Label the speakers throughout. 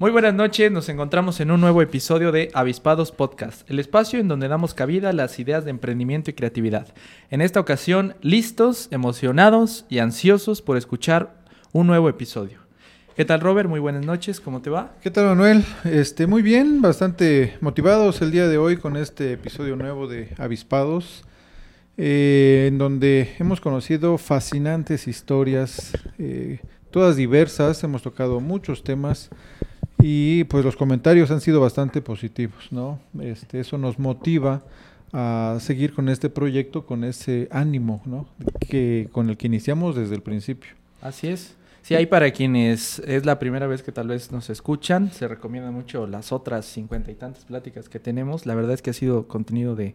Speaker 1: Muy buenas noches, nos encontramos en un nuevo episodio de Avispados Podcast, el espacio en donde damos cabida a las ideas de emprendimiento y creatividad. En esta ocasión, listos, emocionados y ansiosos por escuchar un nuevo episodio. ¿Qué tal Robert? Muy buenas noches, ¿cómo te va?
Speaker 2: ¿Qué tal Manuel? Este, muy bien, bastante motivados el día de hoy con este episodio nuevo de Avispados, eh, en donde hemos conocido fascinantes historias, eh, todas diversas, hemos tocado muchos temas y pues los comentarios han sido bastante positivos, ¿no? Este, eso nos motiva a seguir con este proyecto con ese ánimo, ¿no? Que con el que iniciamos desde el principio.
Speaker 1: Así es. Sí, hay para quienes es la primera vez que tal vez nos escuchan, se recomiendan mucho las otras cincuenta y tantas pláticas que tenemos. La verdad es que ha sido contenido de,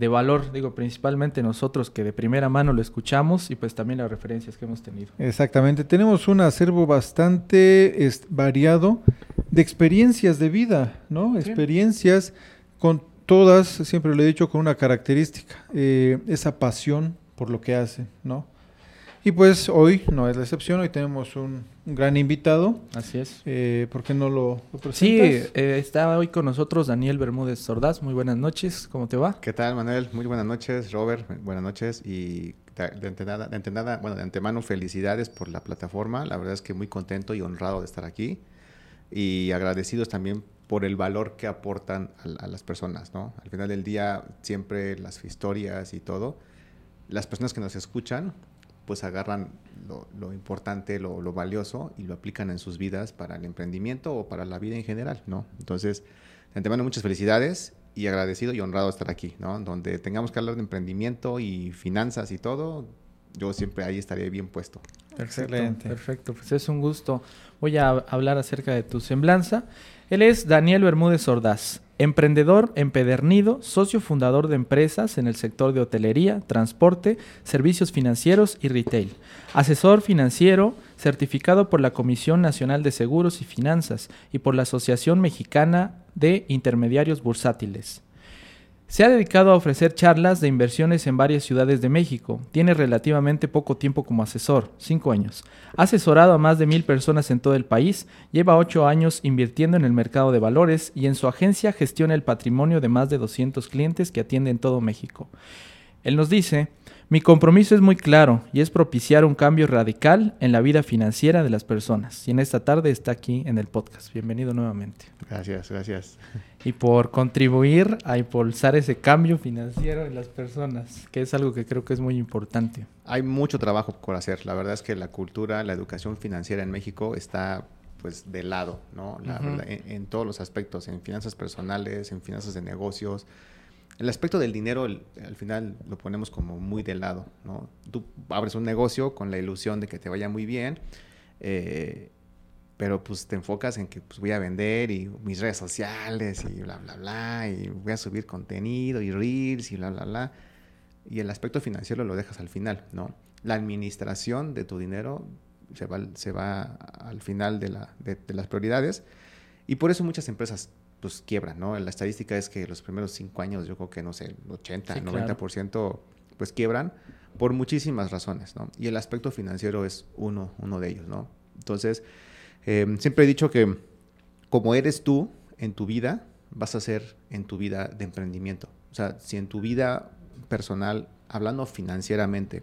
Speaker 1: de valor, digo, principalmente nosotros que de primera mano lo escuchamos y pues también las referencias que hemos tenido.
Speaker 2: Exactamente, tenemos un acervo bastante variado de experiencias de vida, ¿no? Experiencias con todas, siempre lo he dicho, con una característica, eh, esa pasión por lo que hacen, ¿no? Y pues hoy no es la excepción, hoy tenemos un, gran invitado.
Speaker 1: Así es.
Speaker 2: Eh, ¿Por qué no lo,
Speaker 1: presentas? Sí, eh, está hoy con nosotros Daniel Bermúdez Sordaz. Muy buenas noches, ¿cómo te va?
Speaker 3: ¿Qué tal, Manuel? Muy buenas noches, Robert. Buenas noches y de, de, de, bueno, de antemano felicidades por la plataforma. La verdad es que muy contento y honrado de estar aquí y agradecidos también por el valor que aportan a, las personas, ¿no? Al final del día, siempre las historias y todo, las personas que nos escuchan, pues agarran lo, importante, lo, valioso y lo aplican en sus vidas para el emprendimiento o para la vida en general, ¿no? Entonces, de antemano, muchas felicidades y agradecido y honrado estar aquí, ¿no? Donde tengamos que hablar de emprendimiento y finanzas y todo, yo siempre ahí estaré bien puesto.
Speaker 1: Excelente. Perfecto, pues es un gusto. Voy a hablar acerca de tu semblanza. Él es Daniel Bermúdez Ordaz, emprendedor empedernido, socio fundador de empresas en el sector de hotelería, transporte, servicios financieros y retail, asesor financiero certificado por la Comisión Nacional de Seguros y Finanzas y por la Asociación Mexicana de Intermediarios Bursátiles. Se ha dedicado a ofrecer charlas de inversiones en varias ciudades de México. Tiene relativamente poco tiempo como asesor, cinco años. Ha asesorado a más de mil personas en todo el país, lleva ocho años invirtiendo en el mercado de valores y en su agencia gestiona el patrimonio de más de 200 clientes que atiende en todo México. Él nos dice, mi compromiso es muy claro y es propiciar un cambio radical en la vida financiera de las personas. Y en esta tarde está aquí en el podcast. Bienvenido nuevamente.
Speaker 3: Gracias, gracias.
Speaker 1: Y por contribuir a impulsar ese cambio financiero en las personas, que es algo que creo que es muy importante.
Speaker 3: Hay mucho trabajo por hacer. La verdad es que la cultura, la educación financiera en México está pues de lado, ¿no? en, todos los aspectos, en finanzas personales, en finanzas de negocios, el aspecto del dinero al final lo ponemos como muy de lado, ¿no? Tú abres un negocio con la ilusión de que te vaya muy bien, eh, pero pues te enfocas en que pues, voy a vender y mis redes sociales y bla, bla, bla, y voy a subir contenido y reels y bla, bla, bla. Y el aspecto financiero lo dejas al final, ¿no? La administración de tu dinero se va, se va al final de, la, de las prioridades y por eso muchas empresas pues quiebran, ¿no? La estadística es que los primeros cinco años, yo creo que, no sé, el 80, 90% pues quiebran por muchísimas razones, ¿no? Y el aspecto financiero es uno, uno de ellos, ¿no? Entonces, em, siempre he dicho que como eres tú en tu vida, vas a ser en tu vida de emprendimiento. O sea, si en tu vida personal, hablando financieramente,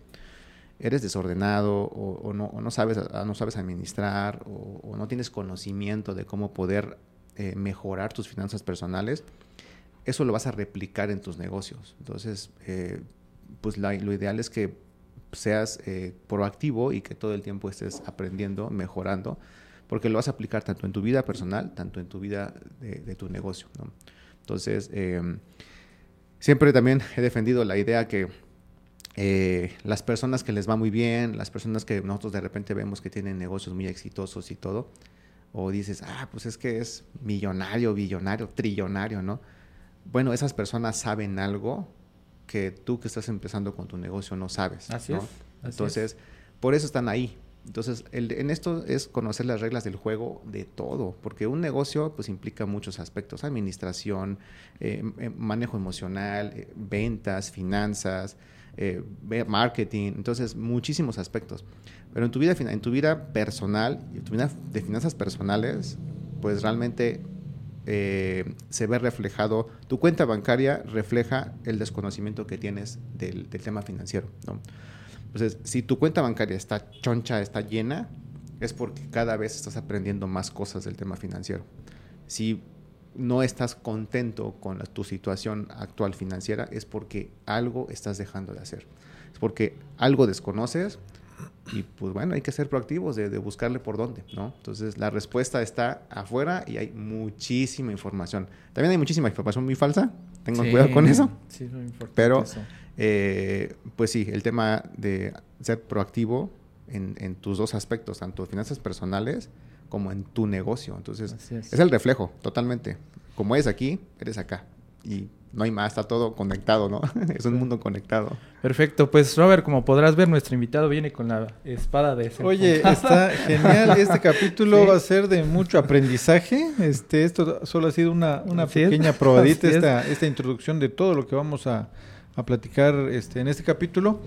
Speaker 3: eres desordenado o, no, no, sabes, no sabes administrar o, o, no tienes conocimiento de cómo poder eh, mejorar tus finanzas personales, eso lo vas a replicar en tus negocios. Entonces, eh, pues lo ideal es que seas eh, proactivo y que todo el tiempo estés aprendiendo, mejorando, porque lo vas a aplicar tanto en tu vida personal, tanto en tu vida de, tu negocio. Entonces, siempre también he defendido la idea que las personas que les va muy bien, las personas que nosotros de repente vemos que tienen negocios muy exitosos y todo, o dices, ah, pues es que es millonario, billonario, trillonario, ¿no? Bueno, esas personas saben algo que tú que estás empezando con tu negocio no sabes.
Speaker 1: Así
Speaker 3: ¿no?
Speaker 1: es.
Speaker 3: Entonces, por eso están ahí. Entonces, el, en esto es conocer las reglas del juego de todo, porque un negocio pues implica muchos aspectos, administración, eh, eh, manejo emocional, eh, ventas, finanzas, marketing, entonces muchísimos aspectos. Pero en tu vida, en tu vida personal, en tu vida de finanzas personales, pues realmente se ve reflejado, tu cuenta bancaria refleja el desconocimiento que tienes del, del tema financiero, ¿no? Entonces, si tu cuenta bancaria está choncha, está llena, es porque cada vez estás aprendiendo más cosas del tema financiero. Si no estás contento con tu situación actual financiera, es porque algo estás dejando de hacer. Es porque algo desconoces y pues bueno, hay que ser proactivos de, buscarle por dónde, ¿no? Entonces la respuesta está afuera y hay muchísima información. También hay muchísima información muy falsa, tengo cuidado con eso. Sí, Pero eh, pues sí, el tema de ser proactivo en, tus dos aspectos, tanto finanzas personales como en tu negocio. Entonces, es. el reflejo, totalmente. Como es aquí, eres acá. Y no hay más, está todo conectado, ¿no? es un mundo conectado.
Speaker 1: Perfecto, pues Robert, como podrás ver, nuestro invitado viene con la espada de ese.
Speaker 2: Oye, está genial, este capítulo va a ser de mucho aprendizaje. Este, esto solo ha sido una, una pequeña probadita, esta, esta introducción de todo lo que vamos a, a platicar este, en este capítulo.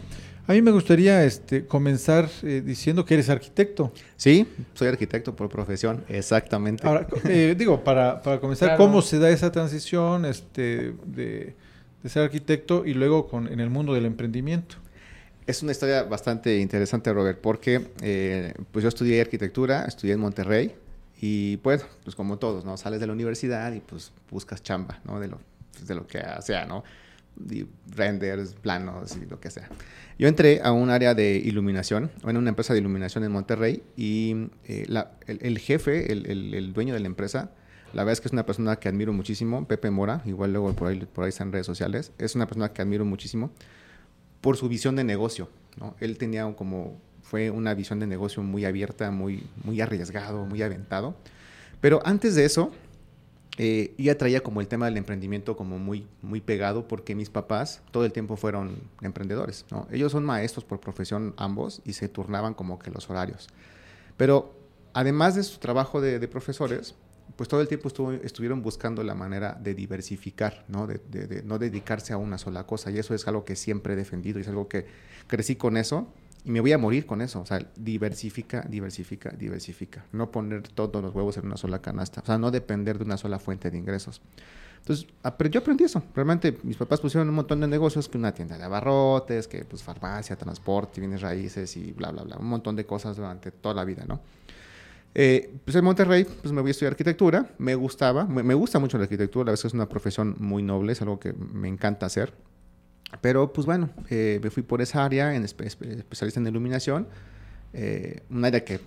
Speaker 2: A mí me gustaría este, comenzar eh, diciendo que eres arquitecto.
Speaker 3: Sí, soy arquitecto por profesión, exactamente.
Speaker 2: Ahora, eh, digo, para, para comenzar, ¿cómo se da esa transición este, de, de, ser arquitecto y luego con, en el mundo del emprendimiento?
Speaker 3: Es una historia bastante interesante, Robert, porque eh, pues yo estudié arquitectura, estudié en Monterrey y pues, pues como todos, ¿no? Sales de la universidad y pues buscas chamba, ¿no? De lo, de lo que sea, ¿no? renders, planos y lo que sea. Yo entré a un área de iluminación, en una empresa de iluminación en Monterrey, y eh, el, jefe, el, dueño de la empresa, la verdad es que es una persona que admiro muchísimo, Pepe Mora, igual luego por ahí, por ahí está en redes sociales, es una persona que admiro muchísimo por su visión de negocio. ¿no? Él tenía como, fue una visión de negocio muy abierta, muy, muy arriesgado, muy aventado. Pero antes de eso, eh, ya traía como el tema del emprendimiento como muy, muy pegado porque mis papás todo el tiempo fueron emprendedores. ¿no? Ellos son maestros por profesión ambos y se turnaban como que los horarios. Pero además de su trabajo de, profesores, pues todo el tiempo estuvieron buscando la manera de diversificar, ¿no? De, no dedicarse a una sola cosa. Y eso es algo que siempre he defendido y es algo que crecí con eso y me voy a morir con eso. O sea, diversifica, diversifica, diversifica. No poner todos los huevos en una sola canasta. O sea, no depender de una sola fuente de ingresos. Entonces, yo aprendí eso. Realmente mis papás pusieron un montón de negocios, que una tienda de abarrotes, que pues farmacia, transporte, bienes raíces y bla, bla, bla. Un montón de cosas durante toda la vida, ¿no? Eh, pues en Monterrey, pues me voy a estudiar arquitectura. Me gustaba, me, me gusta mucho la arquitectura. La verdad es que es una profesión muy noble, es algo que me encanta hacer. Pero pues bueno, eh, me fui por esa área, en especialista en iluminación, eh, un área que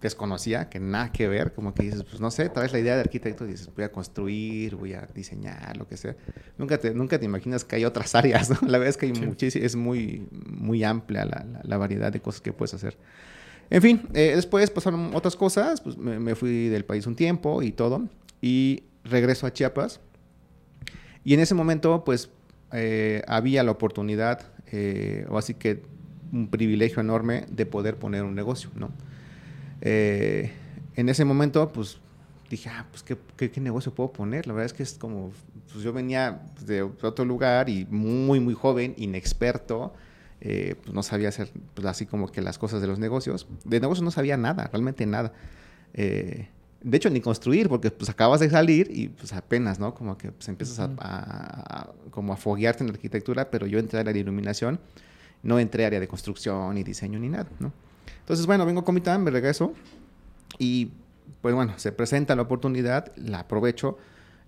Speaker 3: desconocía, que nada que ver, como que dices, pues no sé, traes la idea de arquitecto y dices, voy a construir, voy a diseñar, lo que sea. Nunca te, nunca te imaginas que hay otras áreas, ¿no? La verdad es que hay muchísimo, es muy, muy amplia la, la, variedad de cosas que puedes hacer. En fin, eh, después pasaron otras cosas, pues me, me fui del país un tiempo y todo, y regreso a Chiapas. Y en ese momento, pues eh, había la oportunidad, eh, o así que un privilegio enorme de poder poner un negocio, ¿no? Eh, en ese momento, pues dije, ah, pues ¿qué, ¿qué, negocio puedo poner. La verdad es que es como, pues yo venía de otro lugar y muy, muy joven, inexperto, pues no sabía hacer pues así como que las cosas de los negocios. De negocios no sabía nada, realmente nada de hecho, ni construir, porque pues acabas de salir y pues apenas, ¿no? Como que pues, empiezas a, como a foguearte en la arquitectura, pero yo entré al área de iluminación, no entré al área de construcción, ni diseño, ni nada, ¿no? Entonces, bueno, vengo con mi TAM, me regreso y pues bueno, se presenta la oportunidad, la aprovecho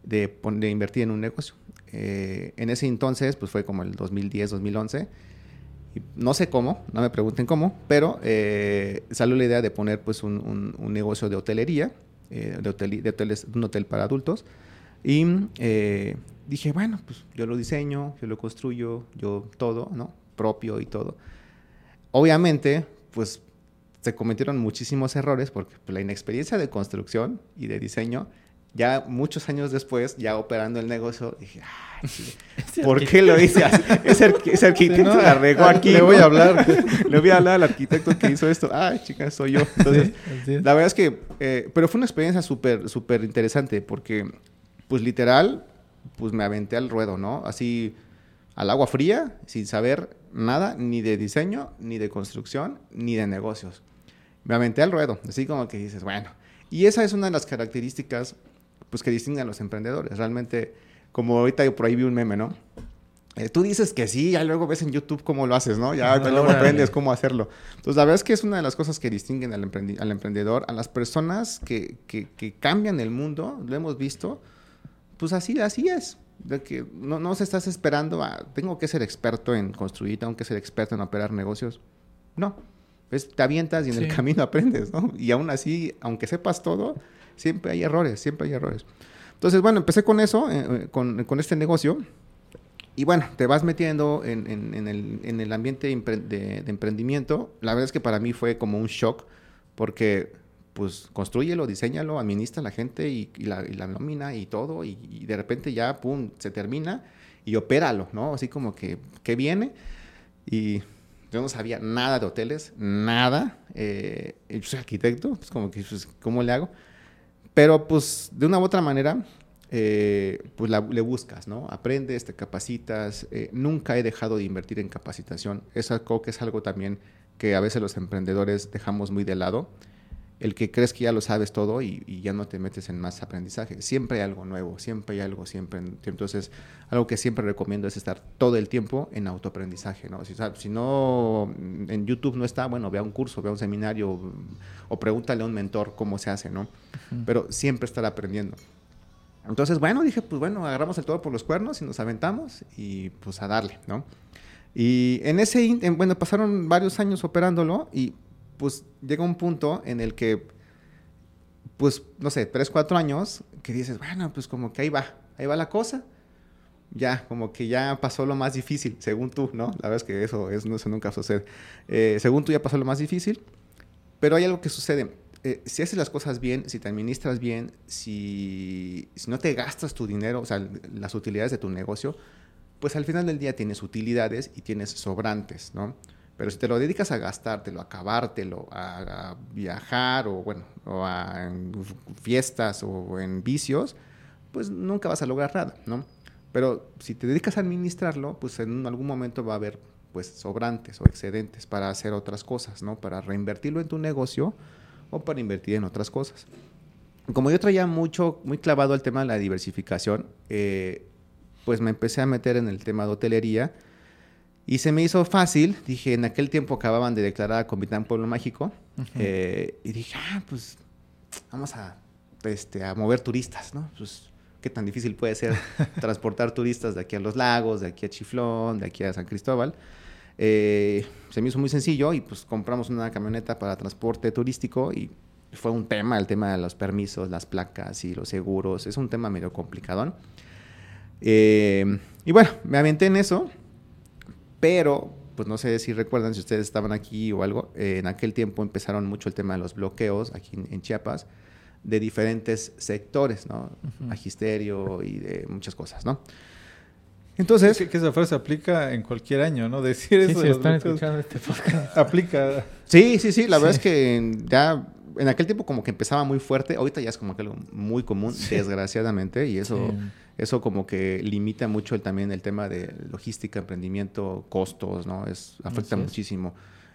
Speaker 3: de, de invertir en un negocio. Eh, en ese entonces, pues fue como el 2010, 2011. Y no sé cómo, no me pregunten cómo, pero eh, salió la idea de poner pues un, un negocio de hotelería eh, de, hotel, de hoteles, un hotel para adultos. Y eh, dije, bueno, pues yo lo diseño, yo lo construyo, yo todo, ¿no? Propio y todo. Obviamente, pues se cometieron muchísimos errores porque pues, la inexperiencia de construcción y de diseño, ya muchos años después, ya operando el negocio, dije, Ay, ¿por qué lo hice así? Ese, arquitecto la regó aquí.
Speaker 2: Le voy a hablar.
Speaker 3: le voy a hablar al arquitecto que hizo esto. Ay, chica, soy yo. Entonces, la verdad es que, eh, pero fue una experiencia súper, súper interesante porque, pues literal, pues me aventé al ruedo, ¿no? Así al agua fría, sin saber nada, ni de diseño, ni de construcción, ni de negocios. Me aventé al ruedo, así como que dices, bueno. Y esa es una de las características pues, que distinguen a los emprendedores. Realmente, como ahorita por ahí vi un meme, ¿no? Eh, tú dices que sí, ya luego ves en YouTube cómo lo haces, ¿no? Ya luego aprendes cómo hacerlo. Entonces, la verdad es que es una de las cosas que distinguen al, al emprendedor, a las personas que, que, que, cambian el mundo, lo hemos visto, pues así, así es. De que no, no se estás esperando a, tengo que ser experto en construir, tengo que ser experto en operar negocios. No, pues te avientas y en el camino aprendes, ¿no? Y aún así, aunque sepas todo, siempre hay errores, siempre hay errores. Entonces, bueno, empecé con eso, eh, eh, con, con, este negocio. Y bueno, te vas metiendo en, en, el, en el, ambiente de, emprendimiento. La verdad es que para mí fue como un shock, porque pues construyelo, diseñalo, administra la gente y, la, y nómina y todo, y, de repente ya, pum, se termina y opéralo, ¿no? Así como que, que viene. Y yo no sabía nada de hoteles, nada. Eh, yo soy arquitecto, pues como que, pues, ¿cómo le hago? Pero pues de una u otra manera, eh, pues le buscas, ¿no? Aprendes, te capacitas. Eh, nunca he dejado de invertir en capacitación. Eso creo que es algo también que a veces los emprendedores dejamos muy de lado el que crees que ya lo sabes todo y, ya no te metes en más aprendizaje. Siempre hay algo nuevo, siempre hay algo, siempre. Entonces, algo que siempre recomiendo es estar todo el tiempo en autoaprendizaje, ¿no? Si, si no, en YouTube no está, bueno, vea un curso, vea un seminario o pregúntale a un mentor cómo se hace, ¿no? Pero siempre estar aprendiendo. Entonces, bueno, dije, pues bueno, agarramos el todo por los cuernos y nos aventamos y pues a darle, ¿no? Y en ese, bueno, pasaron varios años operándolo y pues llega un punto en el que, pues, no sé, tres, cuatro años, que dices, bueno, pues como que ahí va, ahí va la cosa. Ya, como que ya pasó lo más difícil, según tú, ¿no? La verdad es que eso, es, eso nunca sucede. Eh, según tú ya pasó lo más difícil, pero hay algo que sucede. Eh, si haces las cosas bien, si te administras bien, si, si no te gastas tu dinero, o sea, las utilidades de tu negocio, pues al final del día tienes utilidades y tienes sobrantes, ¿no? Pero si te lo dedicas a gastártelo, a acabártelo, a, viajar o bueno, o a fiestas o en vicios, pues nunca vas a lograr nada, ¿no? Pero si te dedicas a administrarlo, pues en algún momento va a haber pues sobrantes o excedentes para hacer otras cosas, ¿no? Para reinvertirlo en tu negocio o para invertir en otras cosas. Como yo traía mucho, muy clavado el tema de la diversificación, eh, pues me empecé a meter en el tema de hotelería y se me hizo fácil, dije, en aquel tiempo acababan de declarar a Comitán Pueblo Mágico, eh, y dije, ah, pues vamos a, este, a mover turistas, ¿no? Pues, qué tan difícil puede ser transportar turistas de aquí a los lagos, de aquí a Chiflón, de aquí a San Cristóbal. Eh, se me hizo muy sencillo y pues compramos una camioneta para transporte turístico y fue un tema, el tema de los permisos, las placas y los seguros, es un tema medio complicadón. Eh, y bueno, me aventé en eso pero, pues no sé si recuerdan, si ustedes estaban aquí o algo, eh, en aquel tiempo empezaron mucho el tema de los bloqueos aquí en, Chiapas de diferentes sectores, ¿no? Magisterio y de muchas cosas, ¿no?
Speaker 2: Entonces... que, esa frase aplica en cualquier año, ¿no? Decir eso...
Speaker 1: Sí, están escuchando este podcast.
Speaker 2: Aplica...
Speaker 3: Sí, sí, sí. La verdad es que ya... En aquel tiempo como que empezaba muy fuerte. Ahorita ya es como que algo muy común, desgraciadamente. Y eso eso como que limita mucho el, también el tema de logística, emprendimiento, costos, ¿no? Es, afecta muchísimo.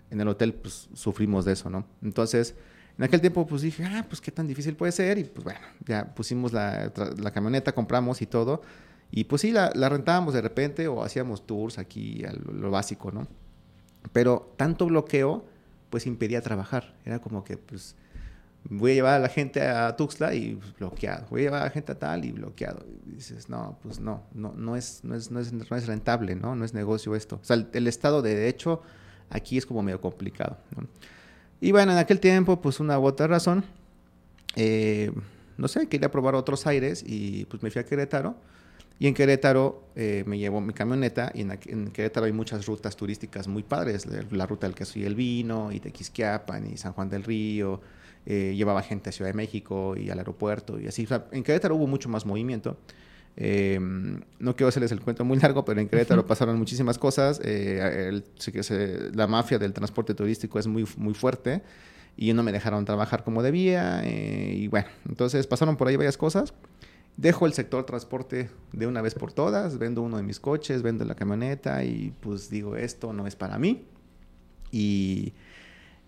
Speaker 3: En el hotel, pues, sufrimos de eso, ¿no? Entonces, en aquel tiempo, pues, dije, ah, pues, qué tan difícil puede ser. Y, pues, bueno, ya pusimos la, camioneta, compramos y todo. Y, pues, sí, la, rentábamos de repente o hacíamos tours aquí, a lo, básico, ¿no? Pero tanto bloqueo, pues, impedía trabajar. Era como que, pues voy a llevar a la gente a Tuxtla y bloqueado, voy a llevar a la gente a tal y bloqueado. Dices, no, pues no, no, no, es, no, es, no, es, no es rentable, ¿no? No es negocio esto. O sea, el, Estado de Derecho aquí es como medio complicado, ¿no? Y bueno, en aquel tiempo, pues una u otra razón, eh, no sé, quería probar otros aires y pues me fui a Querétaro. Y en Querétaro eh, me llevo mi camioneta y en, Querétaro hay muchas rutas turísticas muy padres, la, ruta del queso y el vino, y Tequisquiapan, y San Juan del Río, eh, llevaba gente a Ciudad de México y al aeropuerto y así. en Querétaro hubo mucho más movimiento. Eh, no quiero hacerles el cuento muy largo, pero en Querétaro pasaron muchísimas cosas. la mafia del transporte turístico es muy, muy fuerte y no me dejaron trabajar como debía. y bueno, entonces pasaron por ahí varias cosas. Dejo el sector transporte de una vez por todas, vendo uno de mis coches, vendo la camioneta y pues digo, esto no es para mí. Y,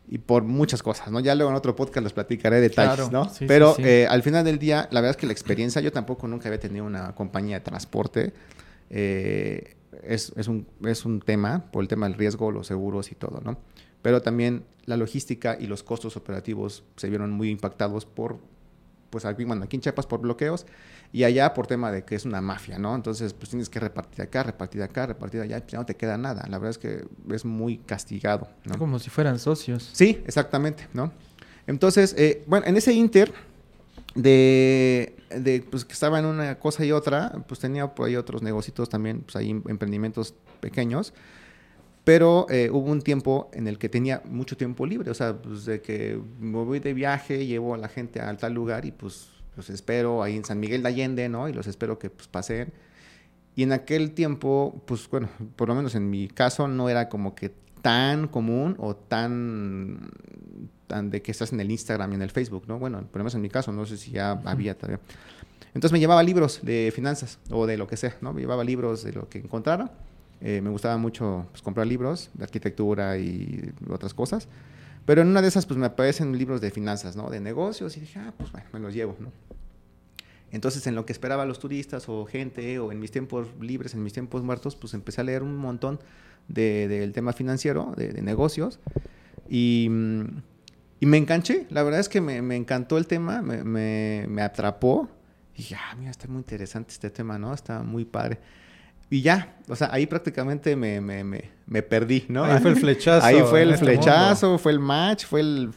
Speaker 3: y por muchas cosas, ¿no? Ya luego en otro podcast los platicaré detalles, ¿no? Pero eh, al final del día, la verdad es que la experiencia, yo tampoco nunca había tenido una compañía de transporte. Eh, es, es, un, es un tema, por el tema del riesgo, los seguros y todo, ¿no? Pero también la logística y los costos operativos se vieron muy impactados por pues aquí, bueno, aquí en Chiapas por bloqueos y allá por tema de que es una mafia, ¿no? Entonces, pues tienes que repartir acá, repartir acá, repartir allá, ya no te queda nada. La verdad es que es muy castigado, ¿no?
Speaker 1: Como si fueran socios.
Speaker 3: Sí, exactamente, ¿no? Entonces, eh, bueno, en ese inter de, de, pues que estaba en una cosa y otra, pues tenía por ahí otros negocios también, pues ahí emprendimientos pequeños. Pero eh, hubo un tiempo en el que tenía mucho tiempo libre, o sea, pues de que me voy de viaje, llevo a la gente a tal lugar y pues los espero ahí en San Miguel de Allende, ¿no? Y los espero que pues pasen. Y en aquel tiempo, pues bueno, por lo menos en mi caso no era como que tan común o tan, tan de que estás en el Instagram y en el Facebook, ¿no? Bueno, por lo menos en mi caso, no sé si ya había todavía. Entonces me llevaba libros de finanzas o de lo que sea, ¿no? Me llevaba libros de lo que encontrara eh, me gustaba mucho pues, comprar libros de arquitectura y otras cosas. Pero en una de esas, pues me aparecen libros de finanzas, ¿no? De negocios y dije, ah, pues bueno, me los llevo, ¿no? Entonces, en lo que esperaba a los turistas o gente, o en mis tiempos libres, en mis tiempos muertos, pues empecé a leer un montón del de, tema financiero, de, de negocios. Y, y, me enganché. La verdad es que me, me encantó el tema, me, me, me, atrapó. Y dije, ah, mira, está muy interesante este tema, ¿no? Está muy padre. Y ya, o sea, ahí prácticamente me, me, me, me perdí, ¿no?
Speaker 2: Ahí fue el flechazo.
Speaker 3: Ahí fue el este flechazo, fue el match, fue el...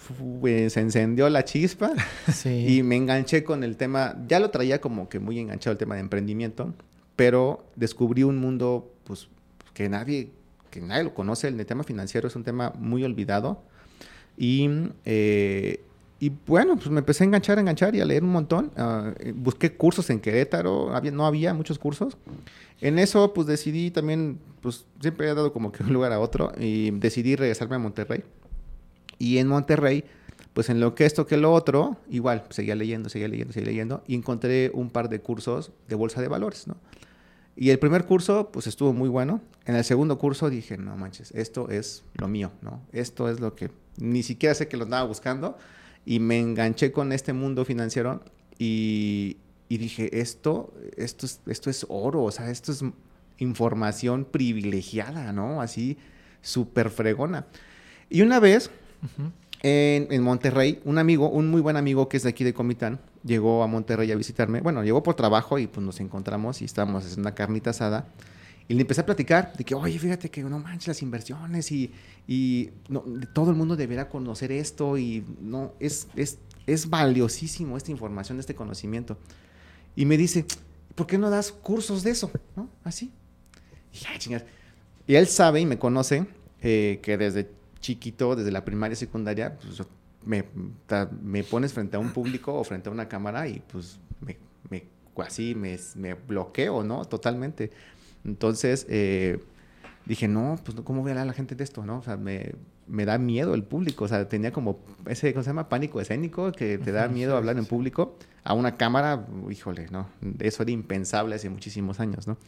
Speaker 3: se encendió la chispa. Sí. Y me enganché con el tema, ya lo traía como que muy enganchado el tema de emprendimiento, pero descubrí un mundo, pues, que nadie, que nadie lo conoce, el tema financiero es un tema muy olvidado. Y eh, y bueno, pues me empecé a enganchar, a enganchar y a leer un montón. Eh, busqué cursos en Querétaro, había, no había muchos cursos. En eso, pues decidí también, pues siempre he dado como que un lugar a otro y decidí regresarme a Monterrey. Y en Monterrey, pues en lo que esto que lo otro, igual, seguía leyendo, seguía leyendo, seguía leyendo y encontré un par de cursos de bolsa de valores, ¿no? Y el primer curso, pues estuvo muy bueno. En el segundo curso dije, no manches, esto es lo mío, ¿no? Esto es lo que ni siquiera sé que lo andaba buscando y me enganché con este mundo financiero y, dije, esto, esto, es, esto es oro, o sea, esto es información privilegiada, ¿no? Así, súper fregona. Y una vez, en, Monterrey, un amigo, un muy buen amigo que es de aquí de Comitán, llegó a Monterrey a visitarme. Bueno, llegó por trabajo y pues nos encontramos y estábamos en una carnita asada. Y le empecé a platicar de que, oye, fíjate que no manches las inversiones y, y no, todo el mundo deberá conocer esto y no, es, es, es valiosísimo esta información, este conocimiento. Y me dice, ¿por qué no das cursos de eso? ¿No? Así. Y, y él sabe y me conoce eh, que desde chiquito, desde la primaria secundaria, pues, me, me, pones frente a un público o frente a una cámara y pues me, me así me, me bloqueo, ¿no? Totalmente. Entonces, eh, dije, no, pues ¿cómo voy a hablar a la gente de esto? ¿no? O sea, me, me da miedo el público. O sea, tenía como ese, ¿cómo se llama? Pánico escénico, que te da miedo hablar en público. A una cámara, híjole, ¿no? Eso era impensable hace muchísimos años, ¿no?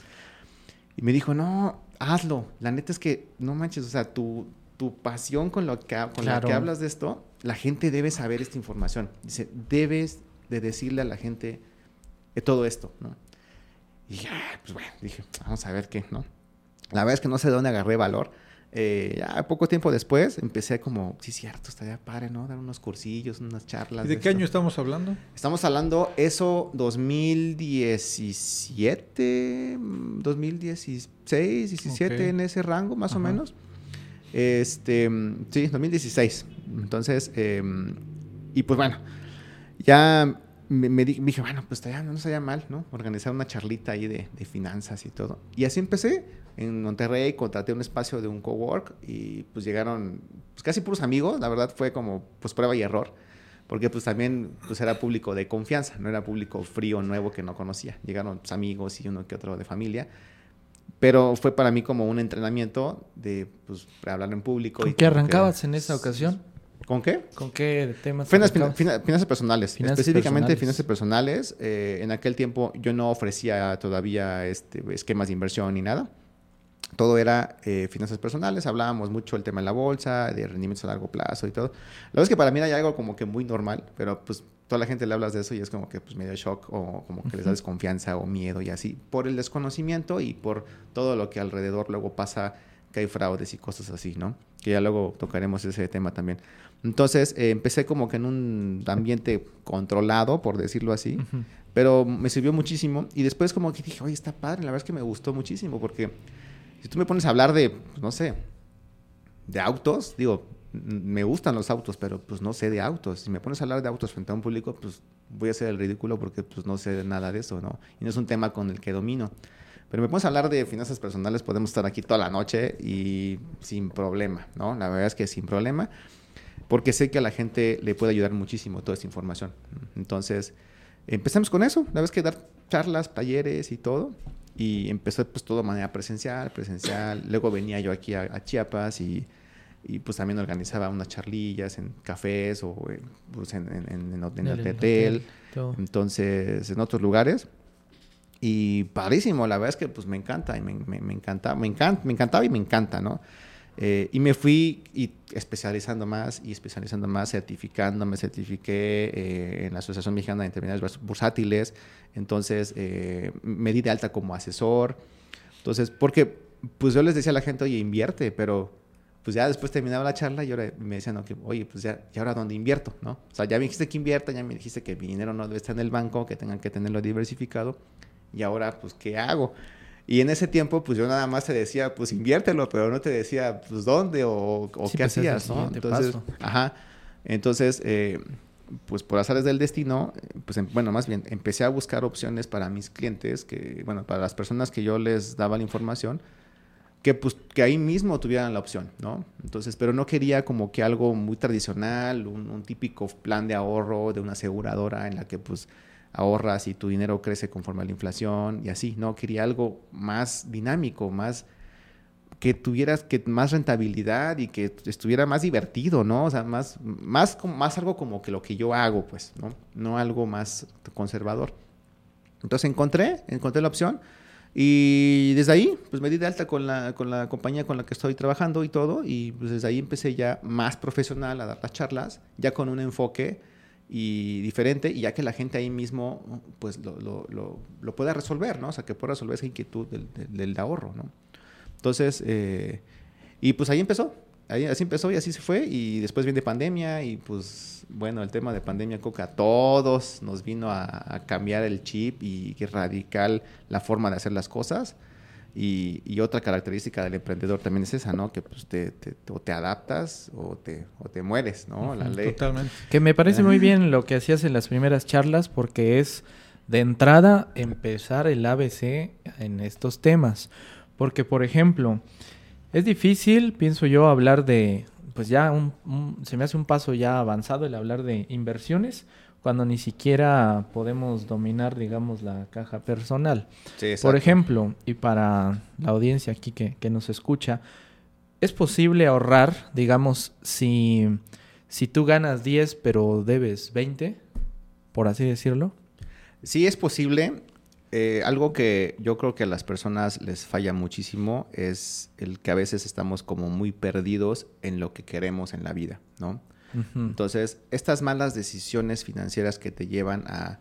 Speaker 3: Y me dijo, no, hazlo. La neta es que, no manches, o sea, tu, tu pasión con, lo que, con la que hablas de esto, la gente debe saber esta información. Dice, debes de decirle a la gente todo esto, ¿no? Y ya, pues bueno, dije, vamos a ver qué, ¿no? La verdad es que no sé de dónde agarré valor. Eh, ya poco tiempo después empecé como, sí, cierto, estaría padre, ¿no? Dar unos cursillos, unas charlas.
Speaker 2: ¿Y de, qué año estamos hablando?
Speaker 3: Estamos hablando eso 2017, 2016, 17, en ese rango más o menos. Este, sí, 2016. Entonces, em, y pues bueno, ya me, dije, bueno, pues ya no sería mal, ¿no? Organizar una charlita ahí de, de, finanzas y todo. Y así empecé. En Monterrey contraté un espacio de un cowork y pues llegaron pues, casi puros amigos. La verdad fue como pues prueba y error. Porque pues también pues era público de confianza, no era público frío, nuevo que no conocía. Llegaron pues, amigos y uno que otro de familia. Pero fue para mí como un entrenamiento de pues, hablar en público.
Speaker 1: ¿Con qué arrancabas en esa ocasión?
Speaker 3: ¿Con qué?
Speaker 1: ¿Con qué temas?
Speaker 3: Finanzas, finanzas personales. específicamente finanzas personales. Eh, en aquel tiempo yo no ofrecía todavía este, esquemas de inversión ni nada. Todo era eh, finanzas personales. Hablábamos mucho del tema de la bolsa, de rendimientos a largo plazo y todo. La verdad es que para mí era algo como que muy normal, pero pues toda la gente le hablas de eso y es como que pues medio shock o como que les da desconfianza o miedo y así. Por el desconocimiento y por todo lo que alrededor luego pasa que hay fraudes y cosas así, ¿no? Que ya luego tocaremos ese tema también. Entonces eh, empecé como que en un ambiente controlado, por decirlo así, pero me sirvió muchísimo. Y después como que dije, oye, está padre, la verdad es que me gustó muchísimo, porque si tú me pones a hablar de, pues, no sé, de autos, digo, me gustan los autos, pero pues no sé de autos. Si me pones a hablar de autos frente a un público, pues voy a hacer el ridículo porque pues no sé nada de eso, ¿no? Y no es un tema con el que domino. Pero me pones a hablar de finanzas personales, podemos estar aquí toda la noche y sin problema, ¿no? La verdad es que sin problema porque sé que a la gente le puede ayudar muchísimo toda esta información. Entonces, empezamos con eso, la vez que dar charlas, talleres y todo, y empezó pues todo de manera presencial, presencial. Luego venía yo aquí a, Chiapas y, y, pues también organizaba unas charlillas en cafés o en, pues en, en, en, el hotel, entonces en otros lugares. Y padrísimo, la verdad es que pues me encanta y me, me, me encanta, me encanta, me encantaba y me encanta, ¿no? Eh, y me fui y especializando más y especializando más, certificando, me certifiqué eh, en la Asociación Mexicana de Intermediarios Bursátiles, entonces eh, me di de alta como asesor. Entonces, porque pues yo les decía a la gente, oye, invierte, pero pues ya después terminaba la charla y ahora me decían, oye, pues ya, ¿y ahora dónde invierto? ¿no? O sea, ya me dijiste que invierta, ya me dijiste que mi dinero no debe estar en el banco, que tengan que tenerlo diversificado, y ahora, pues, ¿qué hago? Y en ese tiempo, pues yo nada más te decía, pues inviértelo, pero no te decía, pues dónde o, qué pues, hacías, ¿no? Entonces, ajá. Entonces, eh, pues por azares del destino, pues em, bueno, más bien, empecé a buscar opciones para mis clientes, que, bueno, para las personas que yo les daba la información, que pues que ahí mismo tuvieran la opción, ¿no? Entonces, pero no quería como que algo muy tradicional, un, un típico plan de ahorro de una aseguradora en la que pues ahorras y tu dinero crece conforme a la inflación y así, ¿no? Quería algo más dinámico, más que tuvieras que más rentabilidad y que estuviera más divertido, ¿no? O sea, más, más, más algo como que lo que yo hago, pues, ¿no? No algo más conservador. Entonces encontré, encontré la opción y desde ahí, pues me di de alta con la, con la compañía con la que estoy trabajando y todo y pues desde ahí empecé ya más profesional a dar las charlas, ya con un enfoque y diferente, y ya que la gente ahí mismo pues lo, lo, lo, lo pueda resolver, ¿no? O sea, que pueda resolver esa inquietud del, del, ahorro, ¿no? Entonces, eh, y pues ahí empezó, ahí, así empezó y así se fue, y después viene pandemia, y pues bueno, el tema de pandemia coca a todos nos vino a, a cambiar el chip y radical la forma de hacer las cosas. Y, otra característica del emprendedor también es esa, ¿no? Que pues te, te o te adaptas o te, o te mueres, ¿no? La ley.
Speaker 1: Totalmente. Que me parece muy bien lo que hacías en las primeras charlas porque es de entrada empezar el ABC en estos temas. Porque, por ejemplo, es difícil, pienso yo, hablar de, pues ya un, se me hace un paso ya avanzado el hablar de inversiones cuando ni siquiera podemos dominar, digamos, la caja personal. Por ejemplo, y para la audiencia aquí que, que, nos escucha, ¿es posible ahorrar, digamos, si, si tú ganas 10 pero debes 20, por así decirlo?
Speaker 3: Sí, es posible. Eh, algo que yo creo que a las personas les falla muchísimo es el que a veces estamos como muy perdidos en lo que queremos en la vida, ¿no? Entonces, estas malas decisiones financieras que te llevan a,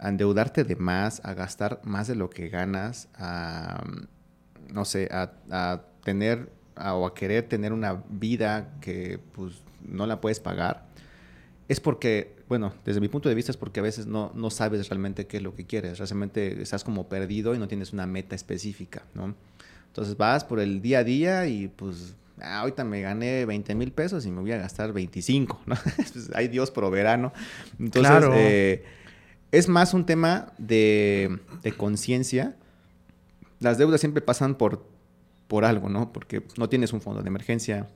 Speaker 3: endeudarte de más, a gastar más de lo que ganas, a, no sé, a, tener o a querer tener una vida que pues no la puedes pagar, es porque, bueno, desde mi punto de vista es porque a veces no, no sabes realmente qué es lo que quieres, realmente estás como perdido y no tienes una meta específica, ¿no? Entonces vas por el día a día y pues ah, ahorita me gané 20 mil pesos y me voy a gastar 25, ¿no? Pues, hay Dios proverá, ¿no? Entonces, eh, Es más un tema de, de conciencia. Las deudas siempre pasan por, por algo, ¿no? Porque no tienes un fondo de emergencia,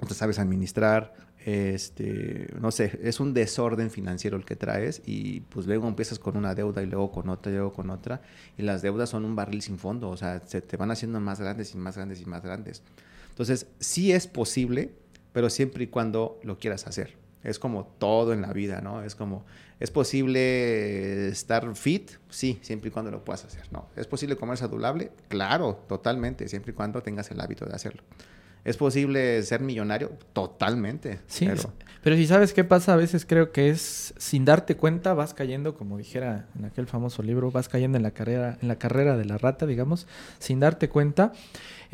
Speaker 3: no te sabes administrar, este, no sé, es un desorden financiero el que traes y pues luego empiezas con una deuda y luego con otra y luego con otra y las deudas son un barril sin fondo, o sea, se te van haciendo más grandes y más grandes y más grandes. Entonces, sí es posible, pero siempre y cuando lo quieras hacer. Es como todo en la vida, ¿no? Es como, ¿es posible estar fit? Sí, siempre y cuando lo puedas hacer, ¿no? ¿Es posible comer saludable? Claro, totalmente, siempre y cuando tengas el hábito de hacerlo. ¿Es posible ser millonario? Totalmente.
Speaker 1: Sí, pero... pero si sabes qué pasa, a veces creo que es sin darte cuenta, vas cayendo, como dijera en aquel famoso libro, vas cayendo en la carrera, en la carrera de la rata, digamos, sin darte cuenta.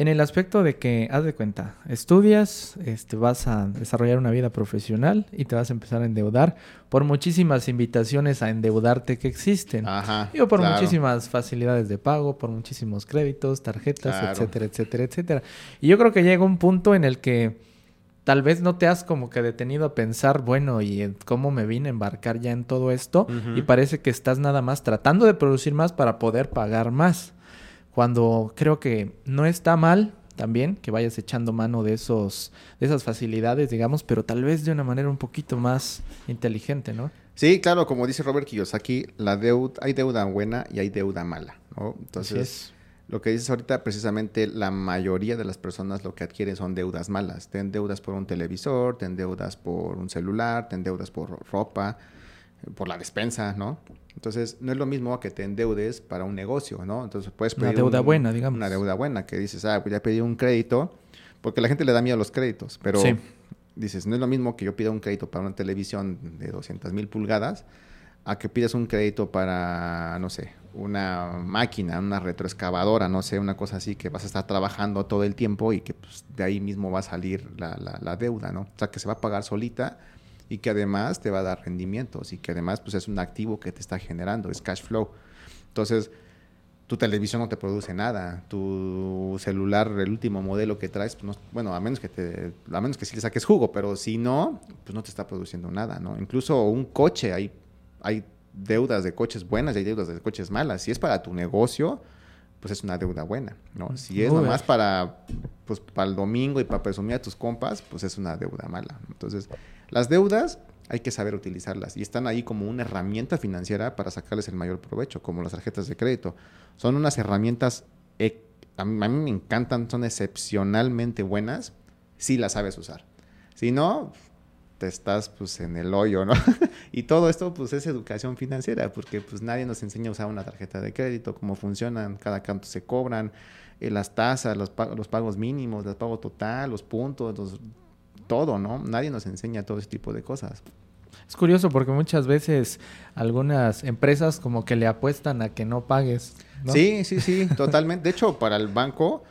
Speaker 1: En el aspecto de que, haz de cuenta, estudias, este, vas a desarrollar una vida profesional y te vas a empezar a endeudar por muchísimas invitaciones a endeudarte que existen. Ajá, Digo, por muchísimas facilidades de pago, por muchísimos créditos, tarjetas, etcétera, etcétera, etcétera. Y yo creo que llega un punto en el que tal vez no te has como que detenido a pensar, bueno, ¿y cómo me vine a embarcar ya en todo esto? Y parece que estás nada más tratando de producir más para poder pagar más cuando creo que no está mal también que vayas echando mano de esos de esas facilidades, digamos, pero tal vez de una manera un poquito más inteligente, ¿no?
Speaker 3: Sí, claro, como dice Robert Kiyosaki, la deuda hay deuda buena y hay deuda mala, ¿no? Entonces, lo que dices ahorita, precisamente la mayoría de las personas lo que adquieren son deudas malas. Ten deudas por un televisor, ten deudas por un celular, ten deudas por ropa, por la despensa, ¿no? Entonces, no es lo mismo que te endeudes para un negocio, ¿no? Entonces, puedes
Speaker 1: pedir... Una deuda buena, digamos.
Speaker 3: Una deuda buena, que dices, ah, pues ya pedí un crédito, porque la gente le da miedo a los créditos, pero dices, no es lo mismo que yo pida un crédito para una televisión de 200 mil pulgadas, a que pidas un crédito para, no sé, una máquina, una retroexcavadora, no sé, una cosa así, que vas a estar trabajando todo el tiempo y que pues, de ahí mismo va a salir la, la, la deuda, ¿no? O sea, que se va a pagar solita y que además te va a dar rendimientos y que además pues es un activo que te está generando, es cash flow. Entonces, tu televisión no te produce nada, tu celular, el último modelo que traes, pues bueno, a menos que te, a menos que sí le saques jugo, pero si no, pues no te está produciendo nada, ¿no? Incluso un coche, hay, hay deudas de coches buenas y hay deudas de coches malas. Si es para tu negocio, pues es una deuda buena, ¿no? Si es nomás para, pues, para el domingo y para presumir a tus compas, pues es una deuda mala. Entonces, las deudas hay que saber utilizarlas y están ahí como una herramienta financiera para sacarles el mayor provecho, como las tarjetas de crédito. Son unas herramientas, e, a mí, me encantan, son excepcionalmente buenas si las sabes usar. Si no, te estás pues en el hoyo, ¿no? y todo esto pues es educación financiera, porque pues nadie nos enseña a usar una tarjeta de crédito, cómo funcionan, cada canto se cobran, eh, las tasas, los, los pagos mínimos, el pago total, los puntos, los todo, ¿no? Nadie nos enseña todo ese tipo de cosas.
Speaker 1: Es curioso porque muchas veces algunas empresas como que le apuestan a que no pagues.
Speaker 3: Sí, sí, sí, totalmente. De hecho, para el banco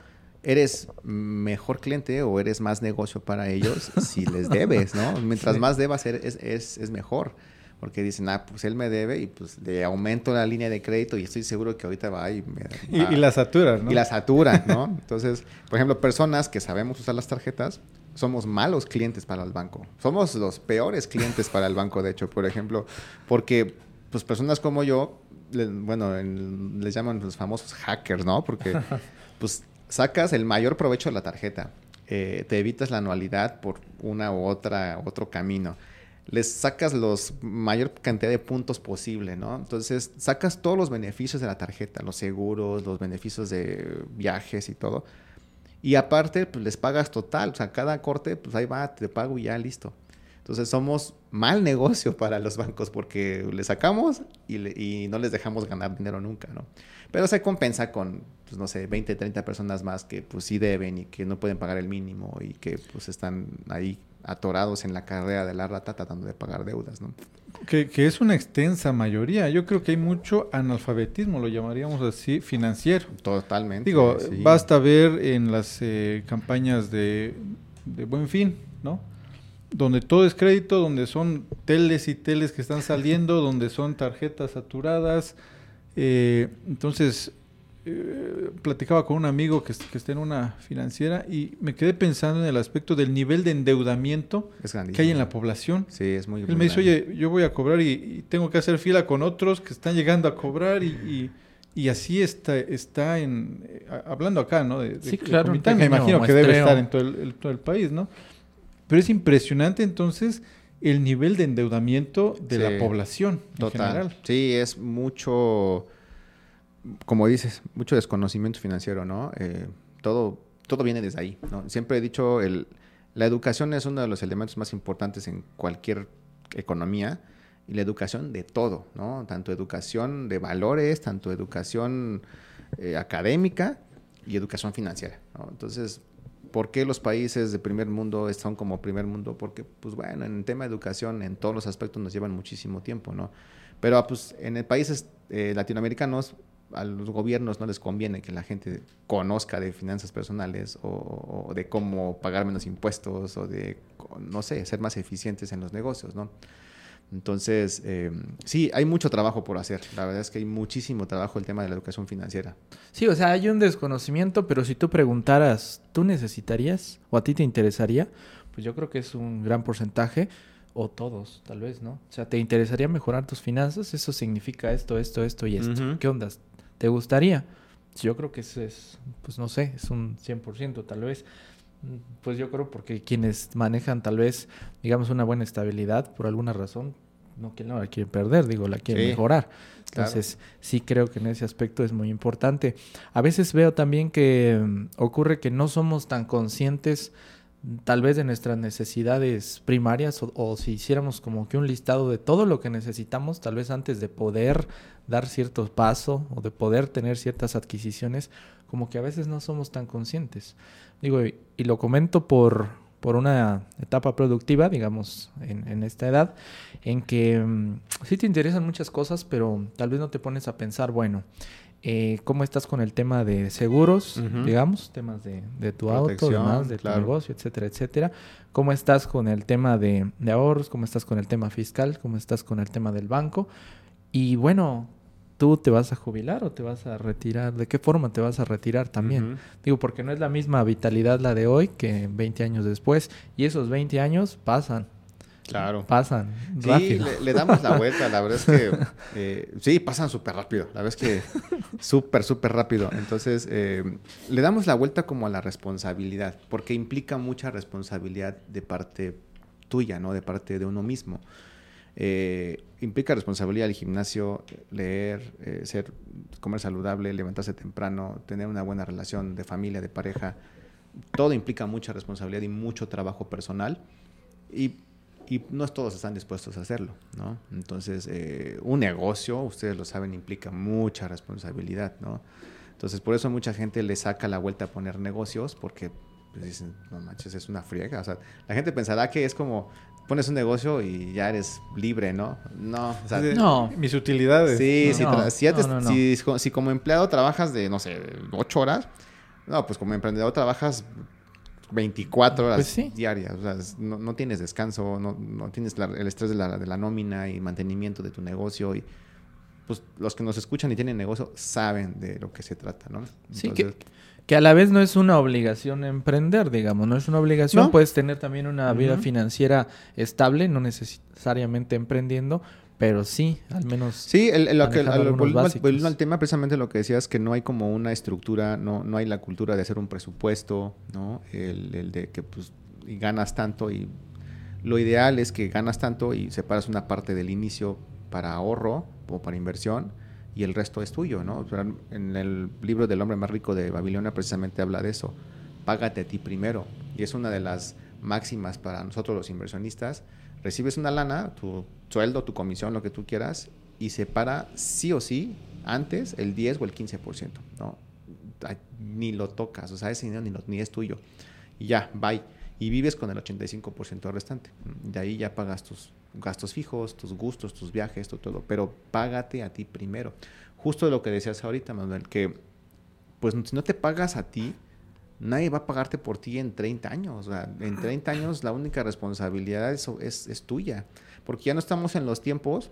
Speaker 3: eres mejor cliente o eres más negocio para ellos si les debes, ¿no? Mientras más debas es, es, es, mejor. Porque dicen, ah, pues él me debe y pues le aumento la línea de crédito y estoy seguro que ahorita va y me...
Speaker 2: y, la satura, ¿no?
Speaker 3: Y la satura, ¿no? Entonces, por ejemplo, personas que sabemos usar las tarjetas, somos malos clientes para el banco. Somos los peores clientes para el banco, de hecho, por ejemplo, porque pues personas como yo, bueno, les llaman los famosos hackers, ¿no? Porque pues sacas el mayor provecho de la tarjeta, eh, te evitas la anualidad por una u otra, otro camino. Les sacas los mayor cantidad de puntos posible, ¿no? Entonces, sacas todos los beneficios de la tarjeta, los seguros, los beneficios de viajes y todo y aparte, pues les pagas total. O sea, cada corte, pues ahí va, te pago y ya listo. Entonces somos mal negocio para los bancos porque le sacamos y, no les dejamos ganar dinero nunca, ¿no? Pero se compensa con, pues no sé, 20, 30 personas más que pues sí deben y que no pueden pagar el mínimo y que pues están ahí atorados en la carrera de la rata tratando de pagar deudas, ¿no?
Speaker 2: Que, es una extensa mayoría. Yo creo que hay mucho analfabetismo, lo llamaríamos así, financiero.
Speaker 3: Totalmente.
Speaker 2: Digo, basta ver en las eh, campañas de, de Buen Fin, ¿no? Donde todo es crédito, donde son teles y teles que están saliendo, donde son tarjetas saturadas. Eh, entonces, eh, platicaba con un amigo que, que, está en una financiera y me quedé pensando en el aspecto del nivel de endeudamiento que hay en la población.
Speaker 3: Sí, es muy
Speaker 2: Él me dice, oye, yo voy a cobrar y, tengo que hacer fila con otros que están llegando a cobrar y, y, así está, está en, eh, hablando acá, ¿no? De,
Speaker 1: sí, claro.
Speaker 2: me imagino que debe estar en todo el, todo el país, ¿no? Pero es impresionante entonces el nivel de endeudamiento de la población en general.
Speaker 3: Sí, es mucho como dices, mucho desconocimiento financiero, ¿no? Eh, todo, todo viene desde ahí, ¿no? Siempre he dicho, el, la educación es uno de los elementos más importantes en cualquier economía y la educación de todo, ¿no? Tanto educación de valores, tanto educación eh, académica y educación financiera, ¿no? Entonces, ¿por qué los países de primer mundo están como primer mundo? Porque, pues bueno, en el tema de educación, en todos los aspectos nos llevan muchísimo tiempo, ¿no? Pero, pues, en países eh, latinoamericanos a los gobiernos no les conviene que la gente conozca de finanzas personales o, de cómo pagar menos impuestos o de, no sé, ser más eficientes en los negocios, ¿no? Entonces, eh, sí, hay mucho trabajo por hacer. La verdad es que hay muchísimo trabajo el tema de la educación financiera.
Speaker 1: Sí, o sea, hay un desconocimiento, pero si tú preguntaras, ¿tú necesitarías o a ti te interesaría? Pues yo creo que es un gran porcentaje o todos, tal vez, ¿no? O sea, ¿te interesaría mejorar tus finanzas? Eso significa esto, esto, esto y esto. ¿Qué ondas? ¿Te gustaría? Yo creo que eso es, pues no sé, es un 100% tal vez. Pues yo creo porque quienes manejan tal vez, digamos, una buena estabilidad por alguna razón, no, no la quieren perder, digo, la quieren mejorar. Entonces, sí creo que en ese aspecto es muy importante. A veces veo también que mm, ocurre que no somos tan conscientes tal vez de nuestras necesidades primarias o, si hiciéramos como que un listado de todo lo que necesitamos, tal vez antes de poder dar ciertos pasos o de poder tener ciertas adquisiciones, como que a veces no somos tan conscientes. Digo, y, lo comento por, por una etapa productiva, digamos, en, esta edad, en que mm, sí te interesan muchas cosas, pero tal vez no te pones a pensar, bueno, eh, cómo estás con el tema de seguros, digamos, temas de, de tu auto, demás, de tu negocio, etcétera, etcétera. Cómo estás con el tema de, de, ahorros, cómo estás con el tema fiscal, cómo estás con el tema del banco. Y bueno, tú te vas a jubilar o te vas a retirar, de qué forma te vas a retirar también. Digo, porque no es la misma vitalidad la de hoy que 20 años después y esos 20 años pasan.
Speaker 3: Claro.
Speaker 1: Pasan.
Speaker 3: Sí, le, damos la vuelta. La verdad es que eh, sí, pasan súper rápido. La verdad es que súper, súper rápido. Entonces, eh, le damos la vuelta como a la responsabilidad, porque implica mucha responsabilidad de parte tuya, ¿no? De parte de uno mismo. Eh, implica responsabilidad del gimnasio, leer, eh, ser, comer saludable, levantarse temprano, tener una buena relación de familia, de pareja. Todo implica mucha responsabilidad y mucho trabajo personal. Y, y no todos están dispuestos a hacerlo, ¿no? Entonces, eh, un negocio, ustedes lo saben, implica mucha responsabilidad, ¿no? Entonces, por eso mucha gente le saca la vuelta a poner negocios, porque pues dicen, no manches, es una friega. O sea, la gente pensará que es como, pones un negocio y ya eres libre, ¿no? No, o sea,
Speaker 2: no. Mis utilidades.
Speaker 3: Sí, si, si, como empleado trabajas de, no sé, ocho horas, no, pues como emprendedor trabajas 24 horas pues diarias. O sea, no, tienes descanso, no, no tienes el estrés de la, de la nómina y mantenimiento de tu negocio y pues los que nos escuchan y tienen negocio saben de lo que se trata, ¿no?
Speaker 1: sí, que, que a la vez no es una obligación emprender, digamos, no es una obligación, puedes tener también una vida financiera estable, no necesariamente emprendiendo, pero sí, al menos.
Speaker 3: Sí, el, lo que, al, tema, precisamente lo que decías, que no hay como una estructura, no, no hay la cultura de hacer un presupuesto, ¿no? El, el de que pues ganas tanto y lo ideal es que ganas tanto y separas una parte del inicio para ahorro o para inversión y el resto es tuyo, ¿no? En el libro del hombre más rico de Babilonia precisamente habla de eso. Págate a ti primero. Y es una de las máximas para nosotros los inversionistas. Recibes una lana, tu sueldo, tu comisión, lo que tú quieras, y separa sí o sí antes el 10 o el 15%, ¿no? Ni lo tocas, o sea, ese dinero ni, ni es tuyo. Y ya, bye. Y vives con el 85% restante. De ahí ya pagas tus gastos fijos, tus gustos, tus viajes, todo, todo, pero págate a ti primero. Justo lo que decías ahorita, Manuel, que pues si no te pagas a ti, nadie va a pagarte por ti en 30 años. O sea, en 30 años la única responsabilidad es, es, es, tuya, porque ya no estamos en los tiempos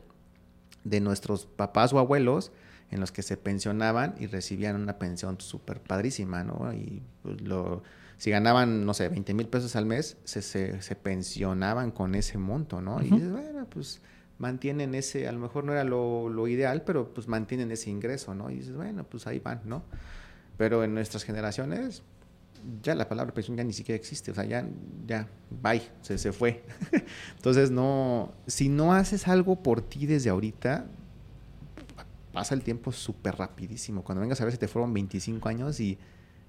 Speaker 3: de nuestros papás o abuelos en los que se pensionaban y recibían una pensión súper padrísima, ¿no? Y pues, lo, si ganaban, no sé, 20 mil pesos al mes, se, se, se, pensionaban con ese monto, ¿no? Y bueno, pues mantienen ese, a lo mejor no era lo, lo, ideal, pero pues mantienen ese ingreso, ¿no? Y dices, bueno, pues ahí van, ¿no? Pero en nuestras generaciones, ya la palabra pensión ya ni siquiera existe, o sea, ya, ya, bye, se, se fue. Entonces, no, si no haces algo por ti desde ahorita, pasa el tiempo súper rapidísimo. Cuando vengas a ver si te fueron 25 años y,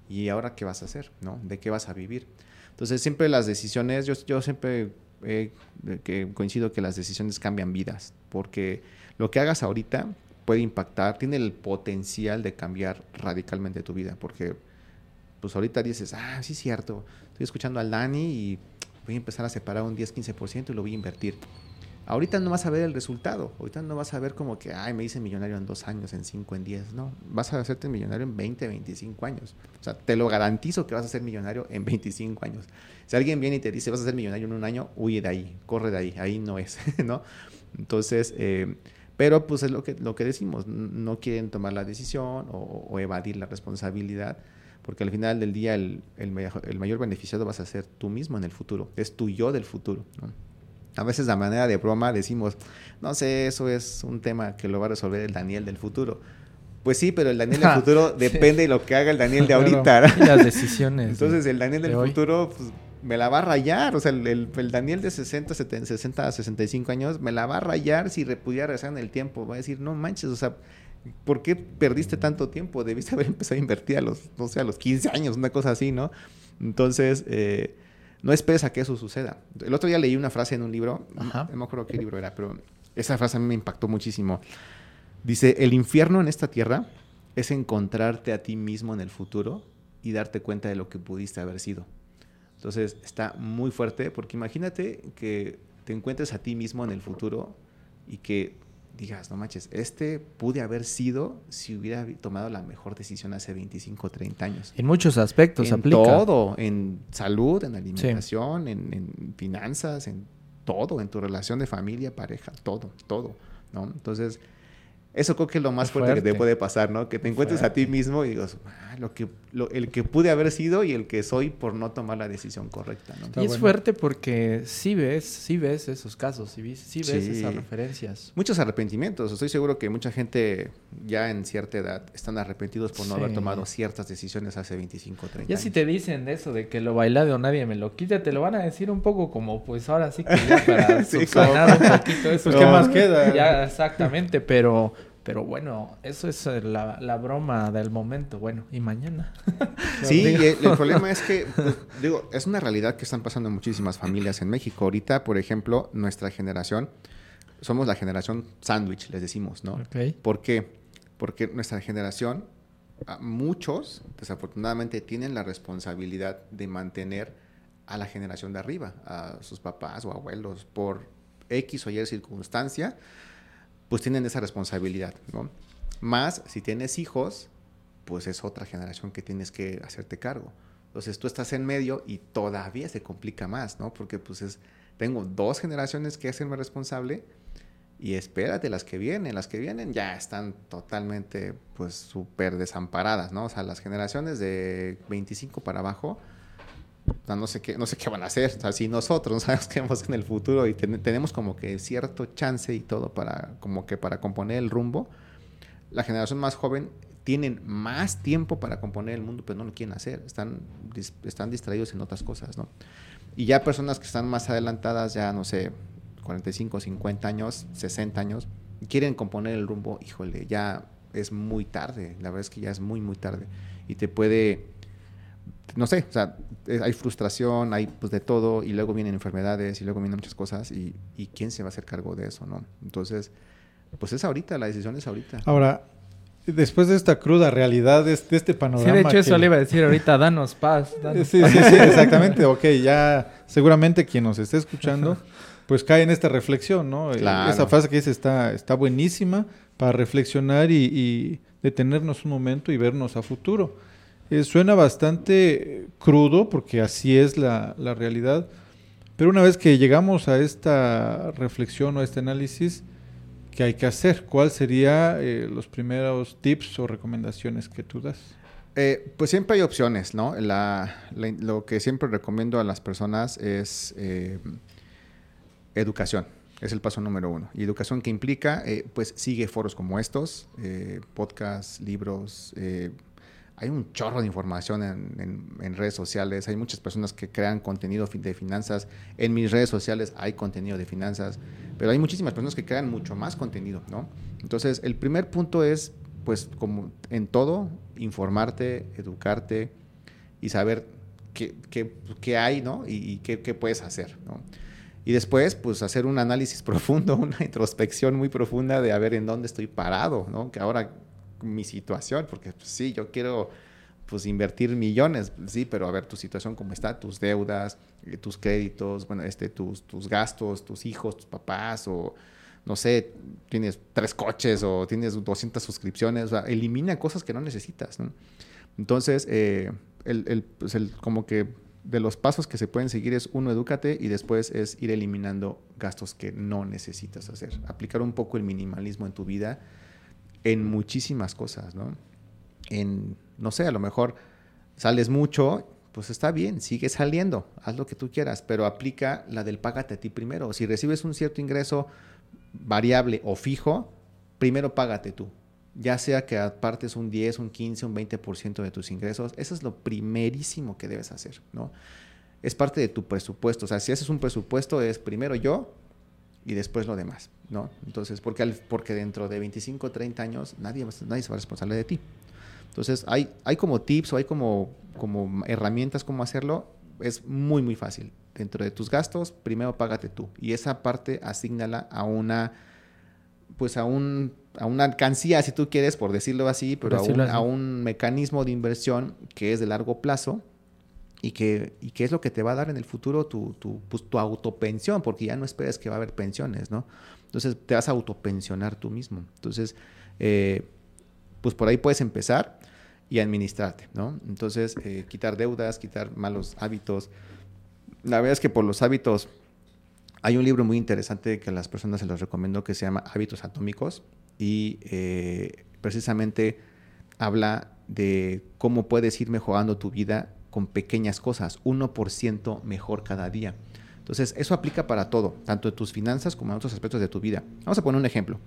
Speaker 3: y ahora qué vas a hacer, ¿no? ¿De qué vas a vivir? Entonces, siempre las decisiones, yo, yo siempre que coincido que las decisiones cambian vidas, porque lo que hagas ahorita puede impactar, tiene el potencial de cambiar radicalmente tu vida, porque pues ahorita dices, ah, sí es cierto, estoy escuchando al Dani y voy a empezar a separar un 10-15% y lo voy a invertir. Ahorita no vas a ver el resultado, ahorita no vas a ver como que, ay, me hice millonario en dos años, en cinco, en diez, no, vas a hacerte millonario en 20, 25 años. O sea, te lo garantizo que vas a ser millonario en 25 años. Si alguien viene y te dice, vas a ser millonario en un año, huye de ahí, corre de ahí, ahí no es, ¿no? Entonces, eh, pero pues es lo que, lo que decimos, no quieren tomar la decisión o, evadir la responsabilidad, porque al final del día el, el, el mayor beneficiado vas a ser tú mismo en el futuro, es tu yo del futuro, ¿no? A veces de manera de broma decimos, no sé, eso es un tema que lo va a resolver el Daniel del futuro. Pues sí, pero el Daniel del futuro depende de lo que haga el Daniel de ahorita.
Speaker 1: Y las decisiones.
Speaker 3: Entonces el Daniel del futuro pues, me la va a rayar. O sea, el, el, Daniel de 60, 70, 60, 65 años me la va a rayar si pudiera regresar en el tiempo. Va a decir, no manches, o sea, ¿por qué perdiste tanto tiempo? Debiste haber empezado a invertir a los, no sé, a los 15 años, una cosa así, ¿no? Entonces... Eh, no esperes a que eso suceda. El otro día leí una frase en un libro, no me acuerdo qué libro era, pero esa frase a mí me impactó muchísimo. Dice, el infierno en esta tierra es encontrarte a ti mismo en el futuro y darte cuenta de lo que pudiste haber sido. Entonces está muy fuerte porque imagínate que te encuentres a ti mismo en el futuro y que digas, no manches, este pude haber sido si hubiera tomado la mejor decisión hace 25 o 30 años.
Speaker 1: En muchos aspectos
Speaker 3: en
Speaker 1: aplica.
Speaker 3: todo, en salud, en alimentación, en, finanzas, en todo, en tu relación de familia, pareja, todo, todo, ¿no? Entonces, eso creo que es lo más fuerte, que te puede pasar, ¿no? Que te encuentres a ti mismo y digas, ah, lo que, el que pude haber sido y el que soy por no tomar la decisión correcta, ¿no?
Speaker 1: Y es fuerte porque sí ves, sí ves esos casos, sí, sí ves esas referencias.
Speaker 3: Muchos arrepentimientos. Estoy seguro que mucha gente ya en cierta edad están arrepentidos por no haber tomado ciertas decisiones hace 25 o 30
Speaker 1: ya si te dicen eso, de que lo bailado nadie me lo quita, te lo van a decir un poco como, pues ahora sí que ya para sí, subsanar un poquito eso.
Speaker 2: Pues, ¿qué más queda?
Speaker 1: Ya, exactamente, pero pero bueno, eso es eh, la, broma del momento. Bueno, y mañana.
Speaker 3: sí, el, problema es que, pues, digo, es una realidad que están pasando muchísimas familias en México. Ahorita, por ejemplo, nuestra generación, somos la generación sándwich, les decimos, ¿no? ¿Por qué? Porque nuestra generación, muchos, desafortunadamente, tienen la responsabilidad de mantener a la generación de arriba, a sus papás o abuelos, por X o Y circunstancia pues tienen esa responsabilidad, ¿no? Más si tienes hijos, pues es otra generación que tienes que hacerte cargo. Entonces tú estás en medio y todavía se complica más, ¿no? Porque pues es, tengo dos generaciones que hacerme responsable y espérate, las que vienen, las que vienen ya están totalmente pues súper desamparadas, ¿no? O sea, las generaciones de 25 para abajo, no sé qué, no sé qué van a hacer. O sea, si nosotros no sabemos qué vamos en el futuro y tenemos como que cierto chance y todo para, como que para componer el rumbo, la generación más joven tienen más tiempo para componer el mundo, pero no lo quieren hacer. Están, están distraídos en otras cosas, ¿no? Y ya personas que están más adelantadas, ya no sé, 45, 50 años, 60 años, quieren componer el rumbo, híjole, ya es muy tarde. La verdad es que ya es muy, muy tarde. Y te puede no sé, o sea, hay frustración, hay pues de todo, y luego vienen enfermedades, y luego vienen muchas cosas, y, y quién se va a hacer cargo de eso, ¿no? Entonces, pues es ahorita, la decisión es ahorita.
Speaker 2: Ahora, después de esta cruda realidad, de, este panorama.
Speaker 1: Sí, de hecho, eso le iba a decir ahorita, danos paz.
Speaker 2: sí, sí, sí, exactamente. ok, ya seguramente quien nos esté escuchando, pues cae en esta reflexión, ¿no? Esa frase que dice está, está buenísima para reflexionar y, y detenernos un momento y vernos a futuro. Eh, suena bastante crudo porque así es la, la, realidad, pero una vez que llegamos a esta reflexión o a este análisis, ¿qué hay que hacer? ¿Cuál sería eh, los primeros tips o recomendaciones que tú das?
Speaker 3: Eh, pues siempre hay opciones, ¿no? lo que siempre recomiendo a las personas es eh, educación. Es el paso número uno. Y educación que implica, pues sigue foros como estos, podcasts, libros, hay un chorro de información en, redes sociales, hay muchas personas que crean contenido de finanzas, en mis redes sociales hay contenido de finanzas, pero hay muchísimas personas que crean mucho más contenido, ¿no? Entonces, el primer punto es, pues, como en todo, informarte, educarte y saber qué, qué, hay, ¿no? Y, qué, puedes hacer, ¿no? Y después, pues, hacer un análisis profundo, una introspección muy profunda de a ver en dónde estoy parado, ¿no? Que ahora mi situación, porque pues, sí, yo quiero pues invertir millones, sí, pero a ver tu situación cómo está, tus deudas, eh, tus créditos, bueno, este, tus, tus gastos, tus hijos, tus papás, o no sé, tienes tres coches o tienes 200 suscripciones, o sea, elimina cosas que no necesitas, ¿no? Entonces, eh, el, el, pues el, como que de los pasos que se pueden seguir es uno, edúcate y después es ir eliminando gastos que no necesitas hacer. Aplicar un poco el minimalismo en tu vida en muchísimas cosas, ¿no? En, no sé, a lo mejor sales mucho, pues está bien, sigue saliendo, haz lo que tú quieras, pero aplica la del págate a ti primero. Si recibes un cierto ingreso variable o fijo, primero págate tú. Ya sea que apartes un 10, un 15, un 20% de tus ingresos, eso es lo primerísimo que debes hacer, ¿no? Es parte de tu presupuesto. O sea, si haces un presupuesto, es primero yo, y después lo demás, ¿no? Entonces, porque, porque dentro de 25, 30 años nadie, nadie se va a responsable de ti. Entonces, hay, hay como tips o hay como, como herramientas cómo hacerlo. Es muy, muy fácil. Dentro de tus gastos, primero págate tú. Y esa parte asignala a una, pues a un, a una alcancía, si tú quieres, por decirlo así, pero a un, a un mecanismo de inversión que es de largo plazo y que, y es lo que te va a dar en el futuro tu, tu, pues, tu autopensión, porque ya no esperes que va a haber pensiones, ¿no? Entonces te vas a autopensionar tú mismo. Entonces, eh, pues por ahí puedes empezar y administrarte, ¿no? Entonces, eh, quitar deudas, quitar malos hábitos. La verdad es que por los hábitos, hay un libro muy interesante que a las personas se los recomiendo que se llama Hábitos Atómicos y eh, precisamente habla de cómo puedes ir mejorando tu vida con pequeñas cosas, 1% mejor cada día. Entonces, eso aplica para todo, tanto en tus finanzas como en otros aspectos de tu vida. Vamos a poner un ejemplo.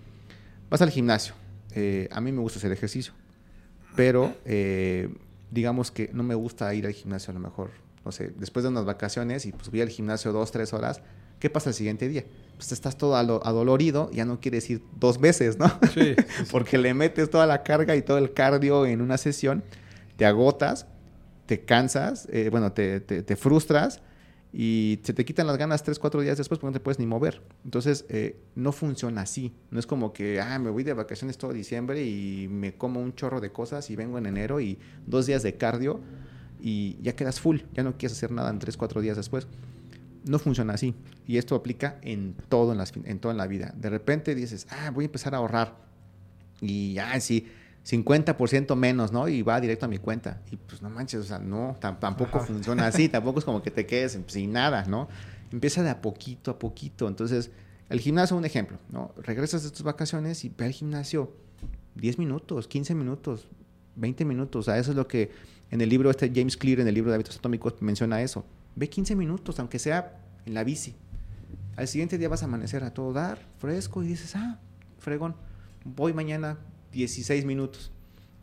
Speaker 3: Vas al gimnasio. Eh, a mí me gusta hacer ejercicio, pero eh, digamos que no me gusta ir al gimnasio a lo mejor, no sé, después de unas vacaciones y pues voy al gimnasio dos, tres horas. ¿Qué pasa el siguiente día? Pues estás todo adolorido, ya no quieres ir dos veces, ¿no? Sí, Porque le metes toda la carga y todo el cardio en una sesión, te agotas te cansas, eh, bueno, te, te, frustras y se te quitan las ganas tres, cuatro días después porque no te puedes ni mover. Entonces, eh, no funciona así. No es como que, ah, me voy de vacaciones todo diciembre y me como un chorro de cosas y vengo en enero y dos días de cardio y ya quedas full. Ya no quieres hacer nada en tres, cuatro días después. No funciona así. Y esto aplica en todo en, las, en toda la vida. De repente dices, ah, voy a empezar a ahorrar. Y, ah, sí 50% menos, ¿no? Y va directo a mi cuenta. Y pues no manches, o sea, no, tampoco funciona así, tampoco es como que te quedes sin nada, ¿no? Empieza de a poquito a poquito. Entonces, el gimnasio, un ejemplo, ¿no? Regresas de tus vacaciones y ve al gimnasio 10 minutos, 15 minutos, 20 minutos. O sea, eso es lo que en el libro este James Clear, en el libro de hábitos atómicos, menciona eso. Ve 15 minutos, aunque sea en la bici. Al siguiente día vas a amanecer a todo dar, fresco, y dices, ah, fregón, voy mañana 16 minutos.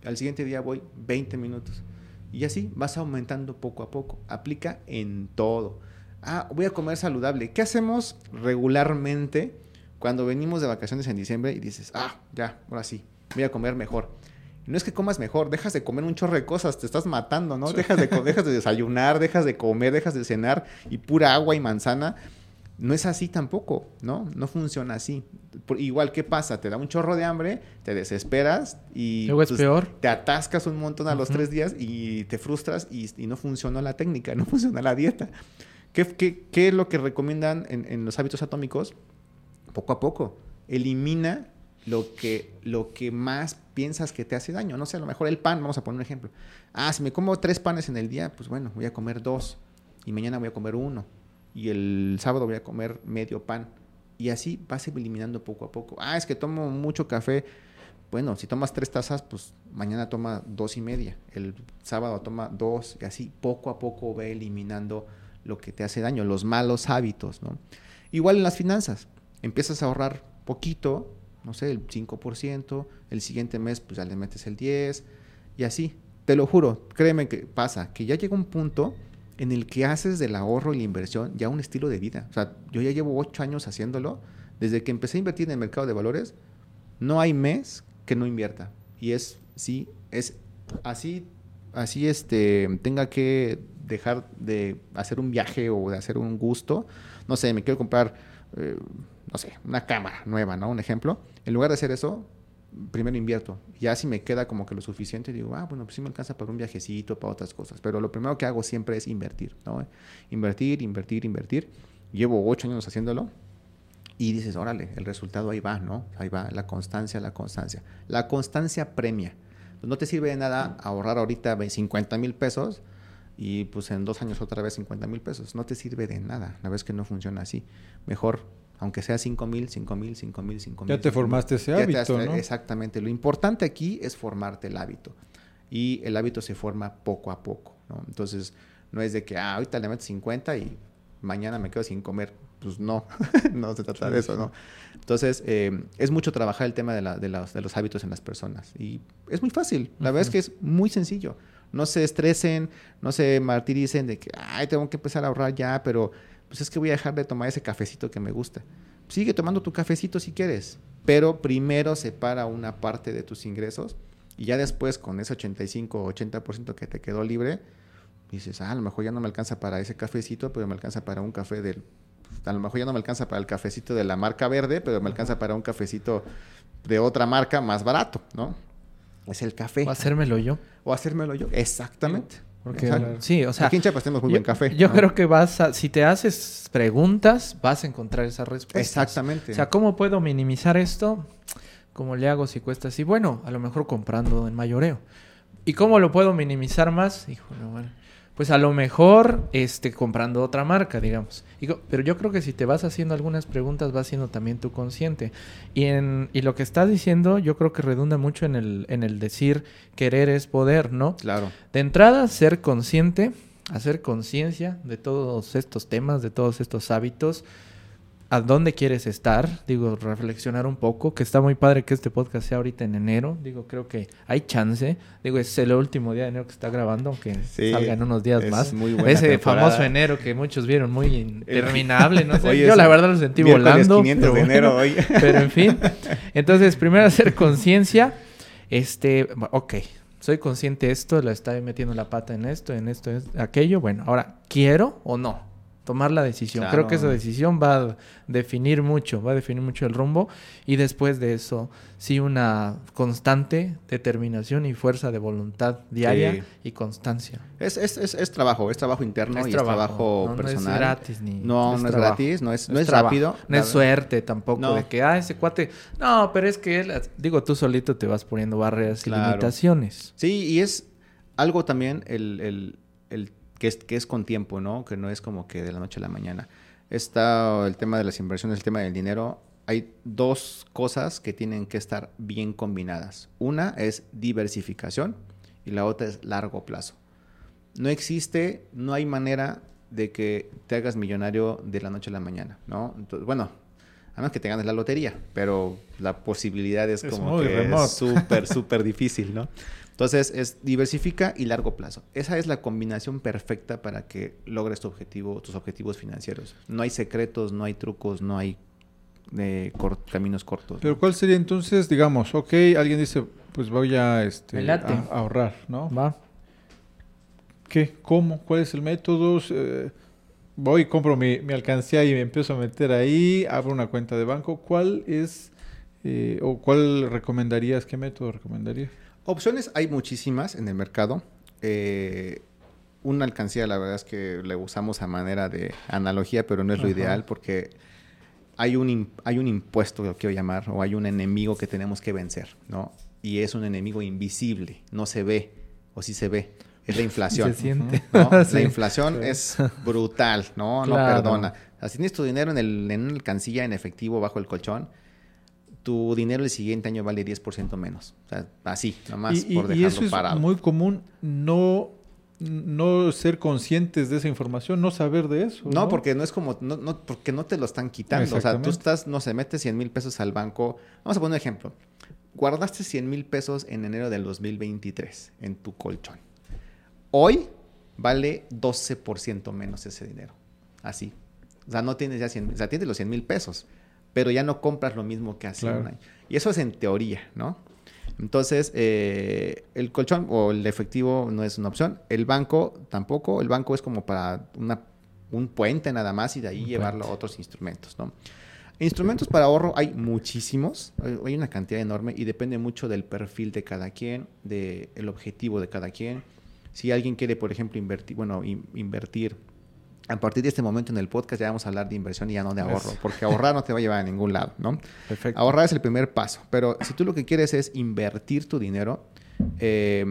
Speaker 3: Al siguiente día voy 20 minutos. Y así vas aumentando poco a poco. Aplica en todo. Ah, voy a comer saludable. ¿Qué hacemos regularmente cuando venimos de vacaciones en diciembre y dices, ah, ya, ahora sí, voy a comer mejor? No es que comas mejor, dejas de comer un chorro de cosas, te estás matando, ¿no? Dejas, de, dejas de desayunar, dejas de comer, dejas de cenar y pura agua y manzana no es así tampoco, ¿no? No funciona así. igual, ¿qué pasa? Te da un chorro de hambre, te desesperas y
Speaker 1: Luego es pues, peor.
Speaker 3: te atascas un montón a los tres días y te frustras y, no funciona la técnica, no funciona la dieta. ¿Qué, qué, es lo que recomiendan en, los hábitos atómicos? Poco a poco. Elimina lo que, lo que más piensas que te hace daño. No sé, a lo mejor el pan, vamos a poner un ejemplo. Ah, si me como tres panes en el día, pues bueno, voy a comer dos y mañana voy a comer uno y el sábado voy a comer medio pan. Y así vas eliminando poco a poco. Ah, es que tomo mucho café. Bueno, si tomas tres tazas, pues mañana toma dos y media. El sábado toma dos y así poco a poco ve eliminando lo que te hace daño, los malos hábitos, ¿no? Igual en las finanzas. Empiezas a ahorrar poquito, no sé, el 5%, el siguiente mes pues ya le metes el 10% y así. Te lo juro, créeme que pasa, que ya llega un punto en el que haces del ahorro y la inversión ya un estilo de vida. O sea, yo ya llevo ocho años haciéndolo. Desde que empecé a invertir en el mercado de valores, no hay mes que no invierta. Y es, sí, es así, así este, tenga que dejar de hacer un viaje o de hacer un gusto. No sé, me quiero comprar, eh, no sé, una cámara nueva, ¿no? Un ejemplo. En lugar de hacer eso, primero invierto. Ya si me queda como que lo suficiente, digo, ah, bueno, pues sí me alcanza para un viajecito, para otras cosas. Pero lo primero que hago siempre es invertir, ¿no? Invertir, invertir, invertir. Llevo ocho años haciéndolo. Y dices, órale, el resultado ahí va, ¿no? Ahí va, la constancia, la constancia. La constancia premia. Pues no te sirve de nada ahorrar ahorita 50 mil pesos y pues en dos años otra vez 50 mil pesos. No te sirve de nada, la vez que no funciona así. Mejor aunque sea 5 mil, 5 mil, 5 mil, 5 mil.
Speaker 2: Ya te formaste ese hábito, ¿no?
Speaker 3: Exactamente. Lo importante aquí es formarte el hábito. Y el hábito se forma poco a poco, ¿no? Entonces, no es de que, ah, ahorita le meto 50 y mañana me quedo sin comer. Pues no, no se trata de eso, ¿no? Entonces, eh, es mucho trabajar el tema de, la, de, los, de, los, hábitos en las personas. Y es muy fácil. La verdad es que es muy sencillo. No se estresen, no se martiricen de que, ay, tengo que empezar a ahorrar ya, pero pues es que voy a dejar de tomar ese cafecito que me gusta. Sigue tomando tu cafecito si quieres, pero primero separa una parte de tus ingresos y ya después con ese 85 o 80% que te quedó libre, dices, ah, a lo mejor ya no me alcanza para ese cafecito, pero me alcanza para un café del... A lo mejor ya no me alcanza para el cafecito de la marca verde, pero me alcanza para un cafecito de otra marca más barato, ¿no? Es el café.
Speaker 1: O hacérmelo yo.
Speaker 3: O hacérmelo yo, exactamente.
Speaker 1: Porque, sí, o sea.
Speaker 3: Aquí en Chiapas tenemos muy
Speaker 1: yo,
Speaker 3: buen café.
Speaker 1: Yo creo que vas a. Si te haces preguntas, vas a encontrar esa respuesta.
Speaker 3: Exactamente.
Speaker 1: O sea, ¿cómo puedo minimizar esto? ¿Cómo le hago si cuesta así? Bueno, a lo mejor comprando en mayoreo. ¿Y cómo lo puedo minimizar más? Híjole, bueno pues a lo mejor este, comprando otra marca, digamos. pero yo creo que si te vas haciendo algunas preguntas, vas siendo también tu consciente. Y, en, y lo que estás diciendo, yo creo que redunda mucho en el, en el decir querer es poder, ¿no?
Speaker 3: Claro.
Speaker 1: De entrada, ser consciente, hacer conciencia de todos estos temas, de todos estos hábitos a dónde quieres estar, digo, reflexionar un poco, que está muy padre que este podcast sea ahorita en enero, digo, creo que hay chance, digo, es el último día de enero que está grabando, aunque salga en unos días más. Ese famoso enero que muchos vieron muy interminable, no sé, yo la verdad lo sentí volando.
Speaker 3: Pero, de enero hoy.
Speaker 1: pero en fin, entonces primero hacer conciencia, este, ok, soy consciente de esto, la estoy metiendo la pata en esto, en esto, en aquello, bueno, ahora, ¿quiero o no? Tomar la decisión. Creo que esa decisión va a definir mucho, va a definir mucho el rumbo y después de eso, sí una constante determinación y fuerza de voluntad diaria y constancia.
Speaker 3: Es, es, es, trabajo, es trabajo interno y trabajo, personal. No
Speaker 1: es gratis ni
Speaker 3: No, no es gratis, no es, no es rápido.
Speaker 1: No es suerte tampoco de que, ah, ese cuate... No, pero es que, él, digo, tú solito te vas poniendo barreras y limitaciones.
Speaker 3: Sí, y es algo también el, el, el que es, que es con tiempo, ¿no? Que no es como que de la noche a la mañana. Está el tema de las inversiones, el tema del dinero. Hay dos cosas que tienen que estar bien combinadas. Una es diversificación y la otra es largo plazo. No existe, no hay manera de que te hagas millonario de la noche a la mañana, ¿no? Entonces, bueno, a menos que te ganes la lotería, pero la posibilidad es, como que es súper, súper difícil, ¿no? Entonces, es diversifica y largo plazo. Esa es la combinación perfecta para que logres tu objetivo, tus objetivos financieros. No hay secretos, no hay trucos, no hay eh, caminos cortos.
Speaker 2: Pero ¿cuál sería entonces, digamos, ok, alguien dice, pues voy a, este, ahorrar, ¿no?
Speaker 1: Va.
Speaker 2: ¿Qué? ¿Cómo? ¿Cuál es el método? Eh, voy, compro mi, mi, alcancía y me empiezo a meter ahí, abro una cuenta de banco. ¿Cuál es, eh, o cuál recomendarías, qué método recomendarías?
Speaker 3: Opciones hay muchísimas en el mercado. Eh, una alcancía, la verdad es que le usamos a manera de analogía, pero no es lo ideal porque hay un, hay un impuesto, lo quiero llamar, o hay un enemigo que tenemos que vencer, ¿no? Y es un enemigo invisible, no se ve, o sí se ve. es la inflación.
Speaker 1: Se siente.
Speaker 3: ¿no?
Speaker 1: Sí.
Speaker 3: La inflación es brutal, ¿no? No perdona. O sea, si tienes tu dinero en, el, en una alcancía en efectivo bajo el colchón, tu dinero el siguiente año vale 10% menos. O sea, así, nomás
Speaker 2: Y, y-
Speaker 3: por
Speaker 2: y
Speaker 3: dejarlo
Speaker 2: eso es
Speaker 3: parado.
Speaker 2: muy común, no, no ser conscientes de esa información, no saber de eso.
Speaker 3: No, porque no es como, no, no, porque no te lo están quitando. O sea, tú estás, no sé, metes 100 mil pesos al banco. Vamos a poner un ejemplo. Guardaste 100 mil pesos en enero del 2023 en tu colchón. Hoy vale 12% menos ese dinero. Así. O sea, no tienes ya 100 o sea, tienes los 100 mil pesos, pero ya no compras lo mismo que hace
Speaker 2: Claro.
Speaker 3: un año. Y eso es en teoría, ¿no? Entonces, eh, el colchón o el efectivo no es una opción. El banco tampoco. El banco es como para una, un puente nada más y de ahí
Speaker 1: Un
Speaker 3: llevarlo
Speaker 1: puente.
Speaker 3: a otros instrumentos, ¿no? Instrumentos para ahorro hay muchísimos, hay una cantidad enorme y depende mucho del perfil de cada quien, del objetivo de cada quien. Si alguien quiere, por ejemplo, invertir, bueno, in- invertir, a partir de este momento en el podcast ya vamos a hablar de inversión y ya no de ahorro, porque ahorrar no te va a llevar a ningún lado, ¿no?
Speaker 1: Perfecto.
Speaker 3: Ahorrar es el primer paso, pero si tú lo que quieres es invertir tu dinero, eh,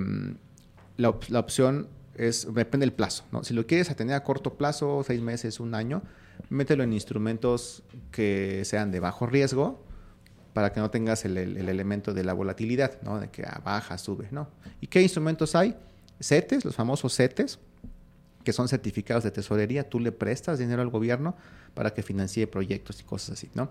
Speaker 3: la, op- la opción es, depende del plazo, ¿no? Si lo quieres a tener a corto plazo, seis meses, un año, mételo en instrumentos que sean de bajo riesgo para que no tengas el, el- el elemento de la volatilidad, ¿no? De que ah, baja, sube, ¿no? ¿Y qué instrumentos hay? CETES, los famosos CETES, que son certificados de tesorería, tú le prestas dinero al gobierno para que financie proyectos y cosas así, ¿no?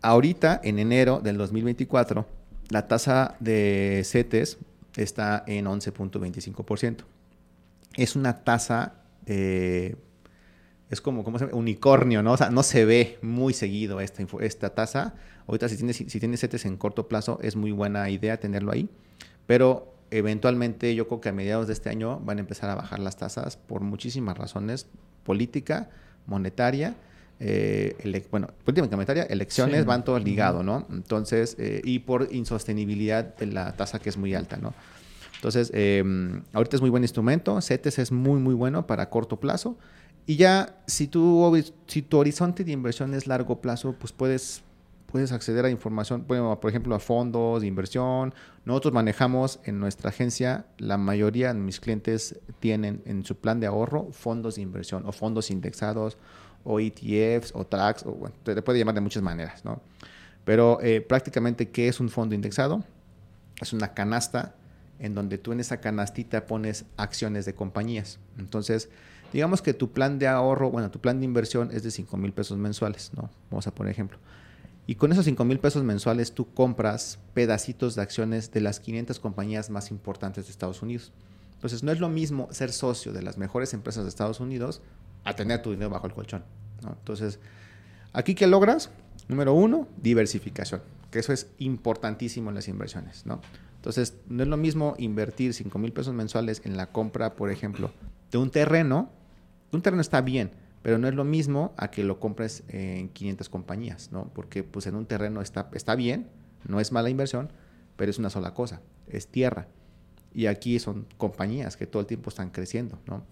Speaker 3: Ahorita, en enero del 2024, la tasa de CETES está en 11.25%. Es una tasa, eh, es como, ¿cómo se llama? Unicornio, ¿no? O sea, no se ve muy seguido esta, esta tasa. Ahorita, si tienes, si tienes CETES en corto plazo, es muy buena idea tenerlo ahí. Pero eventualmente, yo creo que a mediados de este año van a empezar a bajar las tasas por muchísimas razones: política, monetaria. eh, ele- bueno, política monetaria, elecciones,
Speaker 2: Sí.
Speaker 3: van todos ligados, ¿no? Entonces, eh, y por insostenibilidad de la tasa que es muy alta, ¿no? Entonces, eh, ahorita es muy buen instrumento, CETES es muy, muy bueno para corto plazo. Y ya, si tu, si tu horizonte de inversión es largo plazo, pues puedes, puedes acceder a información, por ejemplo, a fondos de inversión. Nosotros manejamos en nuestra agencia, la mayoría de mis clientes tienen en su plan de ahorro fondos de inversión o fondos indexados o ETFs o tracks, o bueno, te puede llamar de muchas maneras, ¿no? Pero eh, prácticamente, ¿qué es un fondo indexado? Es una canasta en donde tú en esa canastita pones acciones de compañías. Entonces, digamos que tu plan de ahorro, bueno, tu plan de inversión es de 5 mil pesos mensuales, ¿no? Vamos a poner ejemplo. Y con esos 5 mil pesos mensuales tú compras pedacitos de acciones de las 500 compañías más importantes de Estados Unidos. Entonces, no es lo mismo ser socio de las mejores empresas de Estados Unidos a tener tu dinero bajo el colchón. Entonces, aquí qué logras? Número uno, diversificación, que eso es importantísimo en las inversiones, ¿no? Entonces, no es lo mismo invertir 5 mil pesos mensuales en la compra, por ejemplo, de un terreno. Un terreno está bien, pero no es lo mismo a que lo compres en 500 compañías, ¿no? Porque pues en un terreno está, está bien, no es mala inversión, pero es una sola cosa, es tierra. Y aquí son compañías que todo el tiempo están creciendo, ¿no?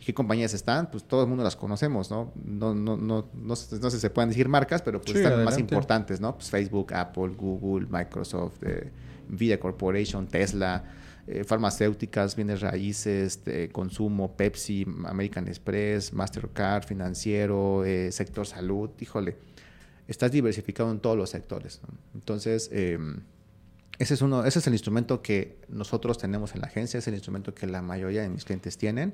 Speaker 3: ¿Y qué compañías están? Pues todo el mundo las conocemos, ¿no? No, no, no, no, sé no sé si se pueden decir marcas, pero pues
Speaker 2: Sí,
Speaker 3: están las más
Speaker 2: adelante.
Speaker 3: importantes, ¿no? Pues Facebook, Apple, Google, Microsoft, eh, Nvidia Corporation, Tesla, eh, farmacéuticas, bienes raíces, de consumo, Pepsi, American Express, Mastercard, financiero, eh, sector salud, híjole, estás diversificado en todos los sectores. Entonces, eh, ese, es uno, ese es el instrumento que nosotros tenemos en la agencia, es el instrumento que la mayoría de mis clientes tienen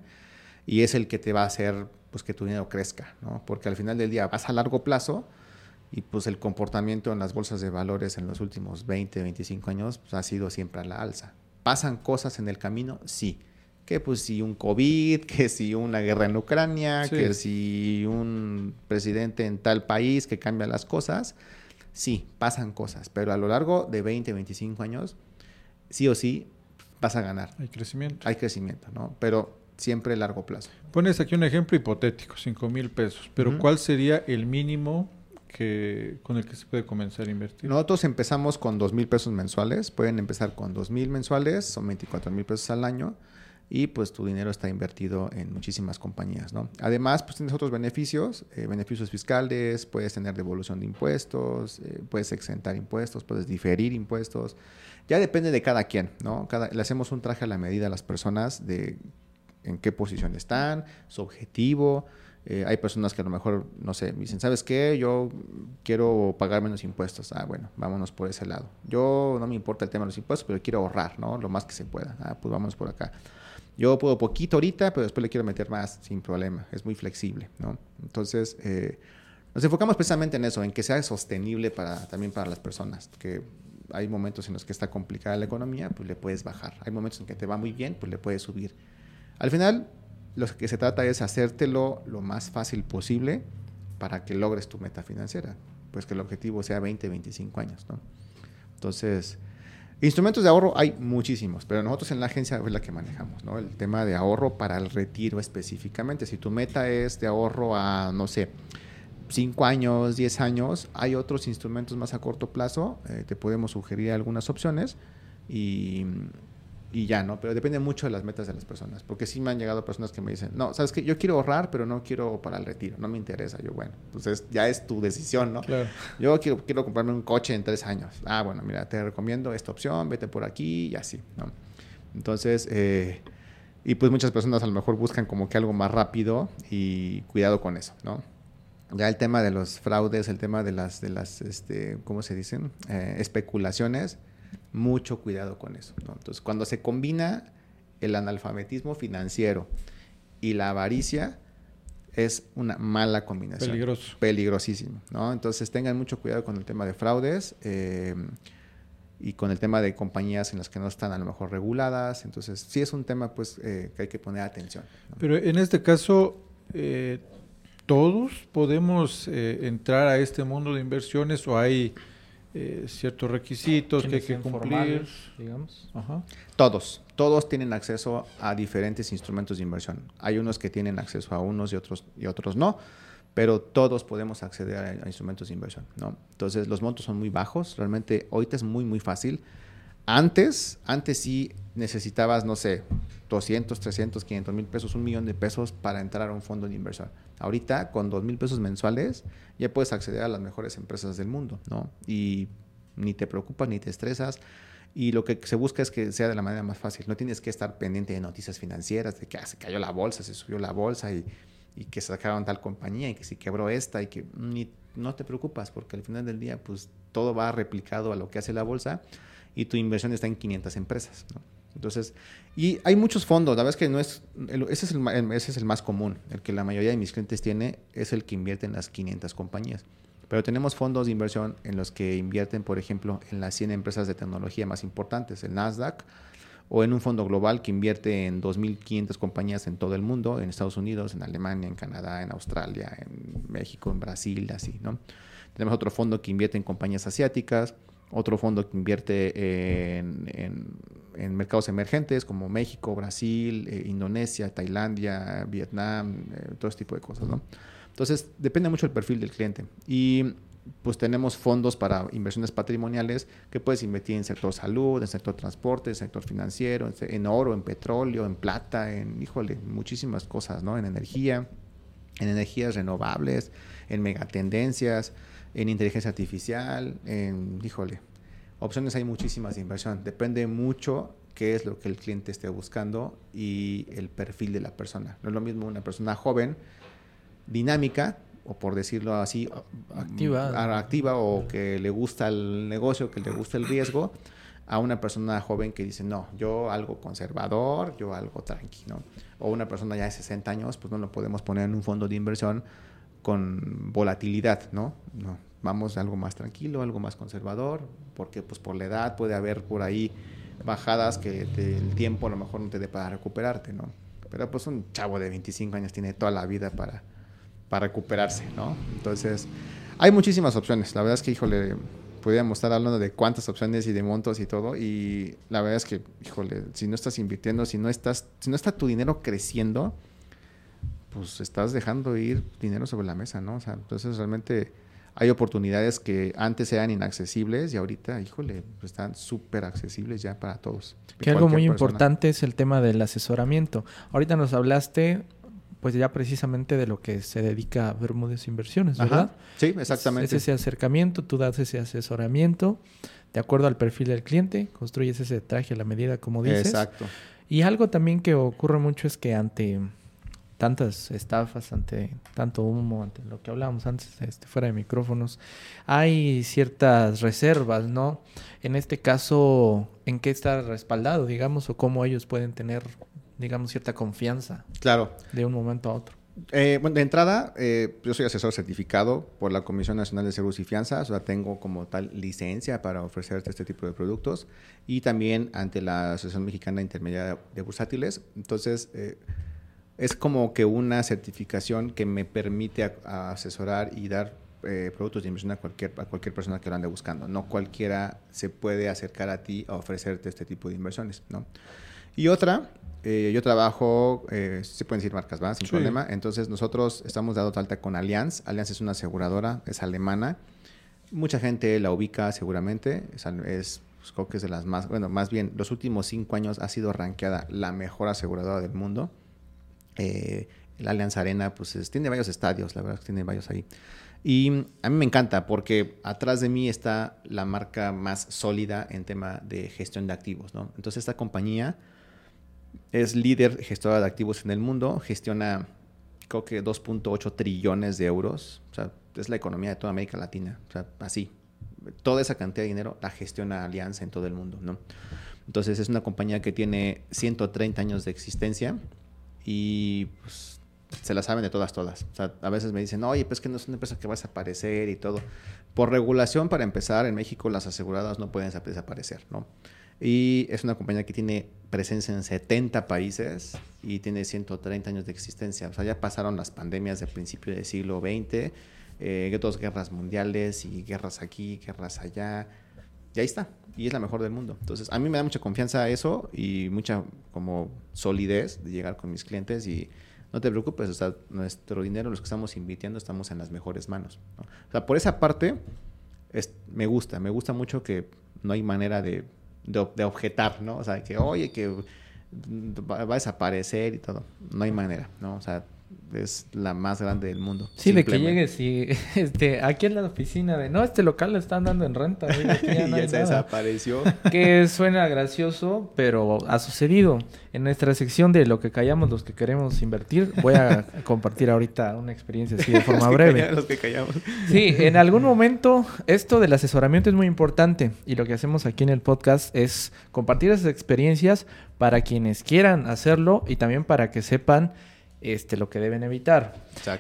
Speaker 3: y es el que te va a hacer pues, que tu dinero crezca, ¿no? porque al final del día vas a largo plazo y pues el comportamiento en las bolsas de valores en los últimos 20, 25 años pues, ha sido siempre a la alza. ¿Pasan cosas en el camino? Sí. Que pues si un COVID, que si una guerra en Ucrania,
Speaker 2: Sí.
Speaker 3: que si un presidente en tal país que cambia las cosas, sí, pasan cosas, pero a lo largo de 20, 25 años, sí o sí vas a ganar.
Speaker 2: Hay crecimiento.
Speaker 3: Hay crecimiento, ¿no? Pero siempre a largo plazo.
Speaker 2: Pones aquí un ejemplo hipotético, 5 mil pesos. Pero. ¿cuál sería el mínimo con el que se puede comenzar a invertir?
Speaker 3: Nosotros empezamos con dos mil pesos mensuales. Pueden empezar con dos mil mensuales, son 24 mil pesos al año. y pues tu dinero está invertido en muchísimas compañías, ¿no? Además, pues tienes otros beneficios, eh, beneficios fiscales, puedes tener devolución de impuestos, eh, puedes exentar impuestos, puedes diferir impuestos. Ya depende de cada quien, ¿no? Le hacemos un traje a la medida a las personas de en qué posición están, su objetivo. Eh, hay personas que a lo mejor, no sé, dicen, ¿sabes qué? Yo quiero pagar menos impuestos. Ah, bueno, vámonos por ese lado. Yo no me importa el tema de los impuestos, pero quiero ahorrar, ¿no? Lo más que se pueda. Ah, pues vámonos por acá. Yo puedo poquito ahorita, pero después le quiero meter más sin problema. Es muy flexible, ¿no? Entonces, eh, nos enfocamos precisamente en eso, en que sea sostenible para, también para las personas. Que hay momentos en los que está complicada la economía, pues le puedes bajar. Hay momentos en que te va muy bien, pues le puedes subir. Al final, lo que se trata es hacértelo lo más fácil posible para que logres tu meta financiera. Pues que el objetivo sea 20, 25 años, ¿no? Entonces, Instrumentos de ahorro hay muchísimos, pero nosotros en la agencia es la que manejamos, ¿no? El tema de ahorro para el retiro específicamente. Si tu meta es de ahorro a, no sé, 5 años, 10 años, hay otros instrumentos más a corto plazo, eh, te podemos sugerir algunas opciones y y ya, ¿no? Pero depende mucho de las metas de las personas, porque sí me han llegado personas que me dicen, no, sabes que yo quiero ahorrar, pero no quiero para el retiro, no me interesa. Yo, bueno, entonces ya es tu decisión, ¿no? Claro. Yo quiero, quiero comprarme un coche en tres años. Ah, bueno, mira, te recomiendo esta opción, vete por aquí y así, ¿no? Entonces, eh, y pues muchas personas a lo mejor buscan como que algo más rápido y cuidado con eso, ¿no? Ya el tema de los fraudes, el tema de las, de las este, ¿cómo se dicen? Eh, especulaciones mucho cuidado con eso. Entonces, cuando se combina el analfabetismo financiero y la avaricia, es una mala combinación.
Speaker 2: Peligroso.
Speaker 3: Peligrosísimo, ¿no? Entonces tengan mucho cuidado con el tema de fraudes eh, y con el tema de compañías en las que no están a lo mejor reguladas. Entonces sí es un tema pues eh, que hay que poner atención.
Speaker 2: Pero en este caso, eh, ¿todos podemos entrar a este mundo de inversiones o hay eh, ciertos requisitos que hay que cumplir.
Speaker 3: Digamos. Todos, todos tienen acceso a diferentes instrumentos de inversión. Hay unos que tienen acceso a unos y otros, y otros no, pero todos podemos acceder a, instrumentos de inversión. ¿no? Entonces los montos son muy bajos, realmente ahorita es muy, muy fácil. Antes, antes sí necesitabas, no sé, 200, 300, 500 mil pesos, un millón de pesos para entrar a un fondo de inversión. Ahorita, con 2 mil pesos mensuales, ya puedes acceder a las mejores empresas del mundo, ¿no? Y ni te preocupas, ni te estresas. Y lo que se busca es que sea de la manera más fácil. No tienes que estar pendiente de noticias financieras, de que ah, se cayó la bolsa, se subió la bolsa y, y que sacaron tal compañía y que se quebró esta y que ni, no te preocupas porque al final del día pues todo va replicado a lo que hace la bolsa y tu inversión está en 500 empresas. ¿no? Entonces, y hay muchos fondos, la verdad es que no es, ese, es el, ese es el más común, el que la mayoría de mis clientes tiene es el que invierte en las 500 compañías. Pero tenemos fondos de inversión en los que invierten, por ejemplo, en las 100 empresas de tecnología más importantes, el Nasdaq, o en un fondo global que invierte en 2.500 compañías en todo el mundo, en Estados Unidos, en Alemania, en Canadá, en Australia, en México, en Brasil, así, ¿no? Tenemos otro fondo que invierte en compañías asiáticas, otro fondo que invierte en, mercados emergentes como México, Brasil, eh, Indonesia, Tailandia, Vietnam, eh, todo este tipo de cosas, ¿no? Entonces, depende mucho del perfil del cliente. Y pues tenemos fondos para inversiones patrimoniales que puedes invertir en sector salud, en sector transporte, en sector financiero, en, oro, en petróleo, en plata, en, híjole, muchísimas cosas, ¿no? En energía, en energías renovables, en megatendencias en inteligencia artificial, en, híjole, opciones hay muchísimas de inversión. Depende mucho qué es lo que el cliente esté buscando y el perfil de la persona. No es lo mismo una persona joven, dinámica, o por decirlo así, activa, mm, activa o que le gusta el negocio, que le gusta el riesgo, a una persona joven que dice, no, yo algo conservador, yo algo tranquilo. O una persona ya de 60 años, pues no lo podemos poner en un fondo de inversión con volatilidad, ¿no? ¿no? Vamos a algo más tranquilo, algo más conservador, porque pues por la edad puede haber por ahí bajadas que el tiempo a lo mejor no te dé para recuperarte, ¿no? Pero pues un chavo de 25 años tiene toda la vida para, para recuperarse, ¿no? Entonces, hay muchísimas opciones. La verdad es que, híjole, podríamos estar hablando de cuántas opciones y de montos y todo. Y la verdad es que, híjole, si no estás invirtiendo, si no estás, si no está tu dinero creciendo, pues estás dejando ir dinero sobre la mesa, ¿no? O sea, entonces realmente hay oportunidades que antes eran inaccesibles y ahorita, híjole, están súper accesibles ya para todos.
Speaker 1: Que algo muy importante es el tema del asesoramiento. Ahorita nos hablaste pues ya precisamente de lo que se dedica a Bermúdez Inversiones, ¿verdad?
Speaker 3: Sí, exactamente.
Speaker 1: Es, ese acercamiento, tú das ese asesoramiento de acuerdo al perfil del cliente, construyes ese traje a la medida, como dices.
Speaker 3: Exacto.
Speaker 1: Y algo también que ocurre mucho es que ante tantas estafas, ante tanto humo, ante lo que hablábamos antes, este, fuera de micrófonos, hay ciertas reservas, ¿no? En este caso, ¿en qué está respaldado, digamos, o cómo ellos pueden tener, digamos, cierta confianza?
Speaker 3: Claro.
Speaker 1: De un momento a otro.
Speaker 3: Eh, bueno, de entrada, eh, yo soy asesor certificado por la Comisión Nacional de Seguros y Fianzas, o sea, tengo como tal licencia para ofrecerte este tipo de productos y también ante la Asociación Mexicana Intermediaria de Bursátiles. Entonces, eh, es como que una certificación que me permite asesorar y dar eh, productos de inversión a cualquier, a cualquier persona que lo ande buscando. No cualquiera se puede acercar a ti a ofrecerte este tipo de inversiones, ¿no? Y otra, eh, yo trabajo, eh, se pueden decir marcas, ¿va? Sin problema. Entonces, nosotros estamos dado alta con Allianz. Allianz es una aseguradora, es alemana. Mucha gente la ubica seguramente. Es, es pues, creo que es de las más, bueno, más bien, los últimos cinco años ha sido rankeada la mejor aseguradora del mundo. Eh, la Alianza Arena, pues tiene varios estadios, la verdad que tiene varios ahí. Y a mí me encanta porque atrás de mí está la marca más sólida en tema de gestión de activos, ¿no? Entonces esta compañía es líder gestora de activos en el mundo, gestiona creo que 2.8 trillones de euros, o sea, es la economía de toda América Latina, así. Toda esa cantidad de dinero la gestiona Alianza en todo el mundo, ¿no? Entonces es una compañía que tiene 130 años de existencia, y pues se la saben de todas, todas. O sea, a veces me dicen, oye, pues que no es una empresa que va a desaparecer y todo. Por regulación, para empezar, en México las aseguradoras no pueden desaparecer, ¿no? Y es una compañía que tiene presencia en 70 países y tiene 130 años de existencia. O sea, ya pasaron las pandemias del principio del siglo XX, eh, dos guerras mundiales y guerras aquí, guerras allá. Y ahí está. Y es la mejor del mundo. Entonces, a mí me da mucha confianza eso y mucha como solidez de llegar con mis clientes y no te preocupes, o sea, nuestro dinero, los que estamos invirtiendo, estamos en las mejores manos. O sea, por esa parte, es, me gusta, me gusta mucho que no hay manera de, de, objetar, ¿no? O sea, que, oye, que va a desaparecer y todo. No hay manera, ¿no? O sea, es la más grande del mundo.
Speaker 1: Sí, de que llegues y este, aquí en la oficina de, no, este local lo están dando en renta.
Speaker 3: ya se desapareció.
Speaker 1: Que suena gracioso, pero ha sucedido. En nuestra sección de lo que callamos los que queremos invertir, voy a compartir ahorita una experiencia así de forma breve.
Speaker 3: los que callamos.
Speaker 1: Sí, en algún momento esto del asesoramiento es muy importante y lo que hacemos aquí en el podcast es compartir esas experiencias para quienes quieran hacerlo y también para que sepan este, lo que deben evitar.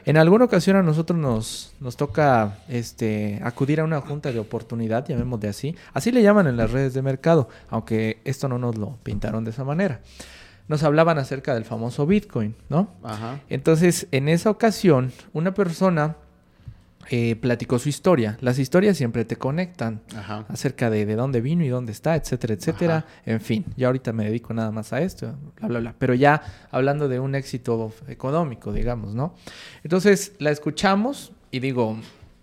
Speaker 1: En alguna ocasión a nosotros nos, nos toca este, acudir a una junta de oportunidad, llamémosle así. Así le llaman en las redes de mercado, aunque esto no nos lo pintaron de esa manera. Nos hablaban acerca del famoso Bitcoin, ¿no? Entonces, en esa ocasión, una persona eh, platicó su historia. Las historias siempre te conectan acerca de, de dónde vino y dónde está, etcétera, etcétera. En fin, ya ahorita me dedico nada más a esto, bla, bla, bla. Pero ya hablando de un éxito económico, digamos, ¿no? Entonces la escuchamos y digo,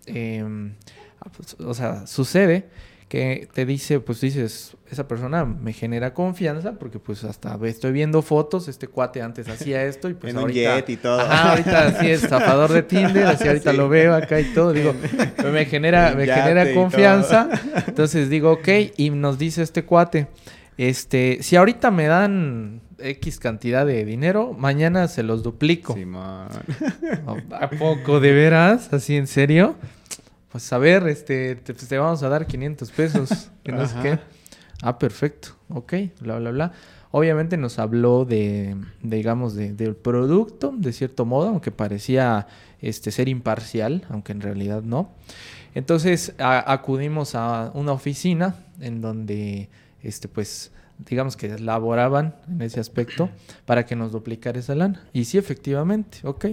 Speaker 1: em, ah, pues, o sea, sucede que te dice, pues dices, esa persona me genera confianza porque pues hasta estoy viendo fotos, este cuate antes hacía esto y pues
Speaker 3: en ahorita... Un jet y todo.
Speaker 1: Ajá, ahorita sí es estafador de Tinder, así ahorita lo veo acá y todo, digo, me genera, me genera confianza. Entonces digo, ok, y nos dice este cuate, este, si ahorita me dan X cantidad de dinero, mañana se los duplico. ¿A poco de veras? ¿Así en serio? Pues a ver, este, te, pues, te vamos a dar 500 pesos, que no sé qué. Ah, perfecto, ok, bla, bla, bla. Obviamente nos habló de, digamos, de, del producto, de cierto modo, aunque parecía este, ser imparcial, aunque en realidad no. Entonces acudimos a una oficina en donde, este, pues, digamos que laboraban en ese aspecto para que nos duplicara esa lana. Y sí, efectivamente, ok.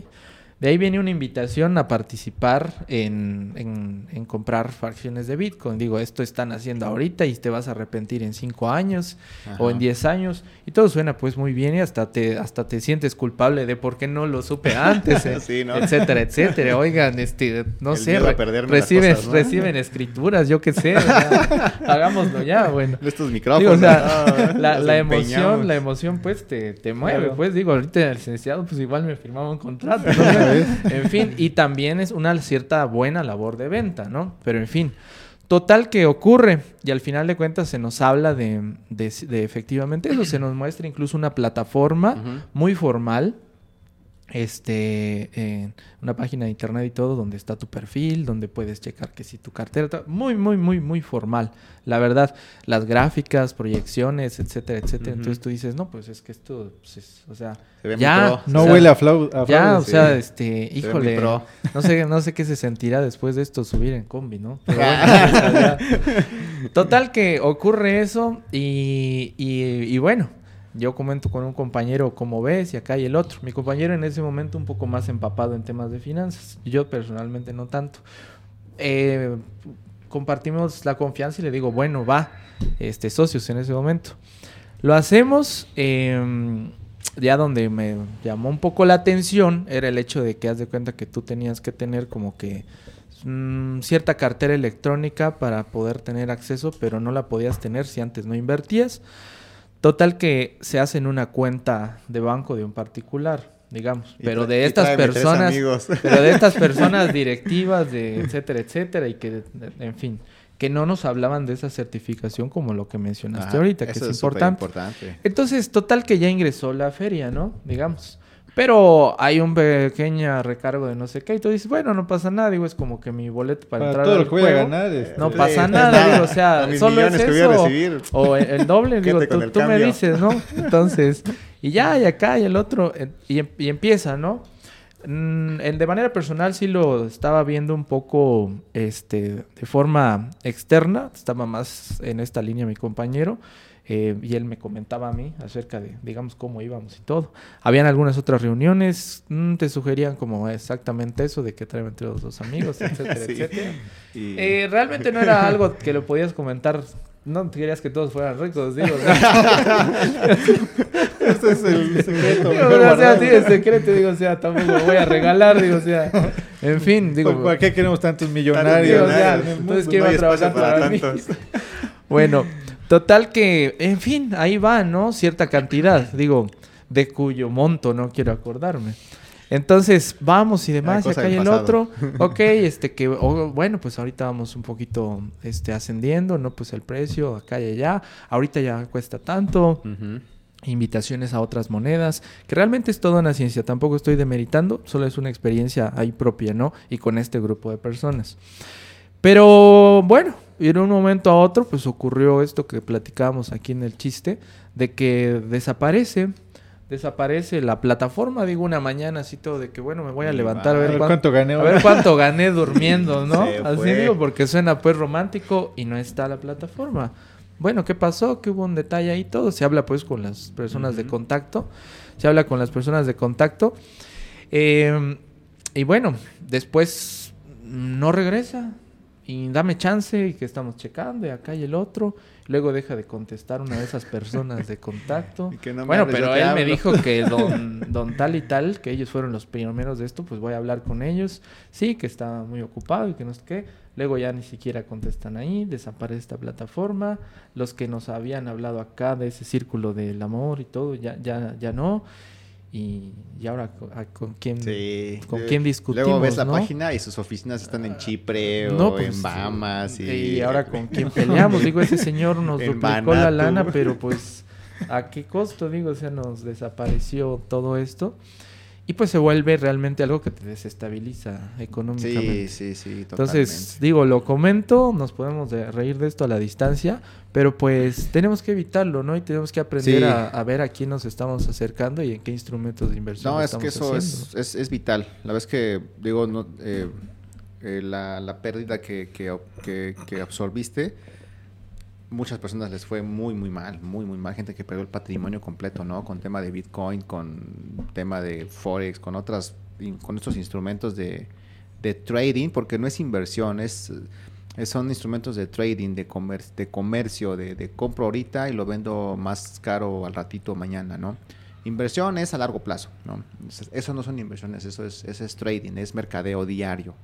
Speaker 1: De ahí viene una invitación a participar en, en, en, comprar fracciones de Bitcoin. Digo, esto están haciendo ahorita y te vas a arrepentir en cinco años o en diez años. Y todo suena pues muy bien y hasta te, hasta te sientes culpable de por qué no lo supe antes, eh, etcétera, etcétera. Oigan, este, no sé, reciben, reciben escrituras, yo qué sé. hagámoslo ya, bueno.
Speaker 3: Estos micrófonos.
Speaker 1: la, emoción, la emoción pues te, te mueve. Pues digo, ahorita el licenciado pues igual me firmaba un contrato. en fin, y también es una cierta buena labor de venta, ¿no? Pero en fin. Total que ocurre y al final de cuentas se nos habla de, de, efectivamente eso, se nos muestra incluso una plataforma muy formal este, una página de internet y todo, donde está tu perfil, donde puedes checar que si tu cartera, muy, muy, muy, muy formal, la verdad, las gráficas, proyecciones, etcétera, etcétera. Entonces tú dices, no, pues es que esto, pues o sea, ya,
Speaker 2: no huele a flow,
Speaker 1: ya, o sea, este, híjole, no sé, no sé qué se sentirá después de esto subir en combi, ¿no? total que ocurre eso y, y, y bueno, yo comento con un compañero como ves y acá hay el otro. Mi compañero en ese momento un poco más empapado en temas de finanzas. Yo personalmente no tanto. Eh, compartimos la confianza y le digo, bueno, va, este, socios en ese momento. Lo hacemos. Em, ya donde me llamó un poco la atención era el hecho de que haz de cuenta que tú tenías que tener como que mm, cierta cartera electrónica para poder tener acceso, pero no la podías tener si antes no invertías. Total que se hace en una cuenta de banco de un particular, digamos, pero de estas personas, pero de estas personas directivas, de etcétera, etcétera, y que, en fin, que no nos hablaban de esa certificación como lo que mencionaste ahorita, que es, importante. importante. Entonces, total que ya ingresó la feria, ¿no? Digamos. Pero hay un pequeño recargo de no sé qué. Y tú dices, bueno, no pasa nada. Digo, es como que mi boleto para, entrar.
Speaker 2: Todo lo que voy a ganar.
Speaker 1: No pasa nada. Digo, o sea, solo es eso. O el doble. digo, tú, me dices, ¿no? Entonces, y ya, y acá, y el otro. Y, y empieza, ¿no? Mm, de manera personal sí lo estaba viendo un poco este, de forma externa. Estaba más en esta línea mi compañero. Eh, y él me comentaba a mí acerca de, digamos, cómo íbamos y todo. Habían algunas otras reuniones, mm, te sugerían como exactamente eso, de que traen entre los dos amigos, etcétera, etcétera. Eh, realmente no era algo que lo podías comentar no querías que todos fueran ricos, digo.
Speaker 2: Ese es el secreto.
Speaker 1: Digo, o sea, sí, el secreto, digo, o sea, tampoco lo voy a regalar, digo, o sea, en fin, digo.
Speaker 2: ¿Para qué queremos tantos millonarios?
Speaker 1: o sea, entonces, ¿qué iba a trabajar para, mí? bueno, Total que, en fin, ahí va, ¿no? Cierta cantidad, digo, de cuyo monto no quiero acordarme. Entonces, vamos y demás, y acá hay el otro. Ok, este que, bueno, pues ahorita vamos un poquito este, ascendiendo, ¿no? Pues el precio, acá y allá. Ahorita ya cuesta tanto. Invitaciones a otras monedas, que realmente es toda una ciencia. Tampoco estoy demeritando, solo es una experiencia ahí propia, ¿no? Y con este grupo de personas. Pero bueno, y en un momento a otro, pues ocurrió esto que platicábamos aquí en el chiste, de que desaparece, desaparece la plataforma, digo una mañana así todo de que bueno, me voy a levantar a ver, cuánto, gané. A ver cuánto gané durmiendo, ¿no? así digo, porque suena pues romántico y no está la plataforma. Bueno, ¿qué pasó? ¿Qué hubo un detalle ahí? Todo se habla pues con las personas de contacto. Se habla con las personas de contacto. Eh, y bueno, después no regresa y dame chance y que estamos checando y acá y el otro. Luego deja de contestar una de esas personas de contacto. bueno, pero él me dijo que don, don tal y tal, que ellos fueron los primeros de esto, pues voy a hablar con ellos. Sí, que está muy ocupado y que no sé qué. Luego ya ni siquiera contestan ahí, desaparece esta plataforma. Los que nos habían hablado acá de ese círculo del amor y todo, ya, ya, ya no y, y ahora con quién con quién discutimos
Speaker 3: luego ves la página y sus oficinas están en Chipre o pues, en Bahamas y...
Speaker 1: y... ahora con quién peleamos digo ese señor nos duplicó la lana pero pues a qué costo digo o sea nos desapareció todo esto y pues se vuelve realmente algo que te desestabiliza económicamente.
Speaker 3: Sí, sí, sí, totalmente.
Speaker 1: Entonces, digo, lo comento, nos podemos reír de esto a la distancia, pero pues tenemos que evitarlo, ¿no? Y tenemos que aprender a, ver a quién nos estamos acercando y en qué instrumentos de inversión
Speaker 3: no, es que eso es, es, es, vital. La vez que, digo, no, eh, eh, la, la, pérdida que, que, que, que absorbiste muchas personas les fue muy, muy mal, muy, muy mal. Gente que perdió el patrimonio completo, ¿no? Con tema de Bitcoin, con tema de Forex, con otras con estos instrumentos de, de trading, porque no es inversión, es son instrumentos de trading, de, comer de comercio, de, de, compro ahorita y lo vendo más caro al ratito mañana, ¿no? Inversión es a largo plazo, ¿no? Eso no son inversiones, eso es, eso es trading, es mercadeo diario.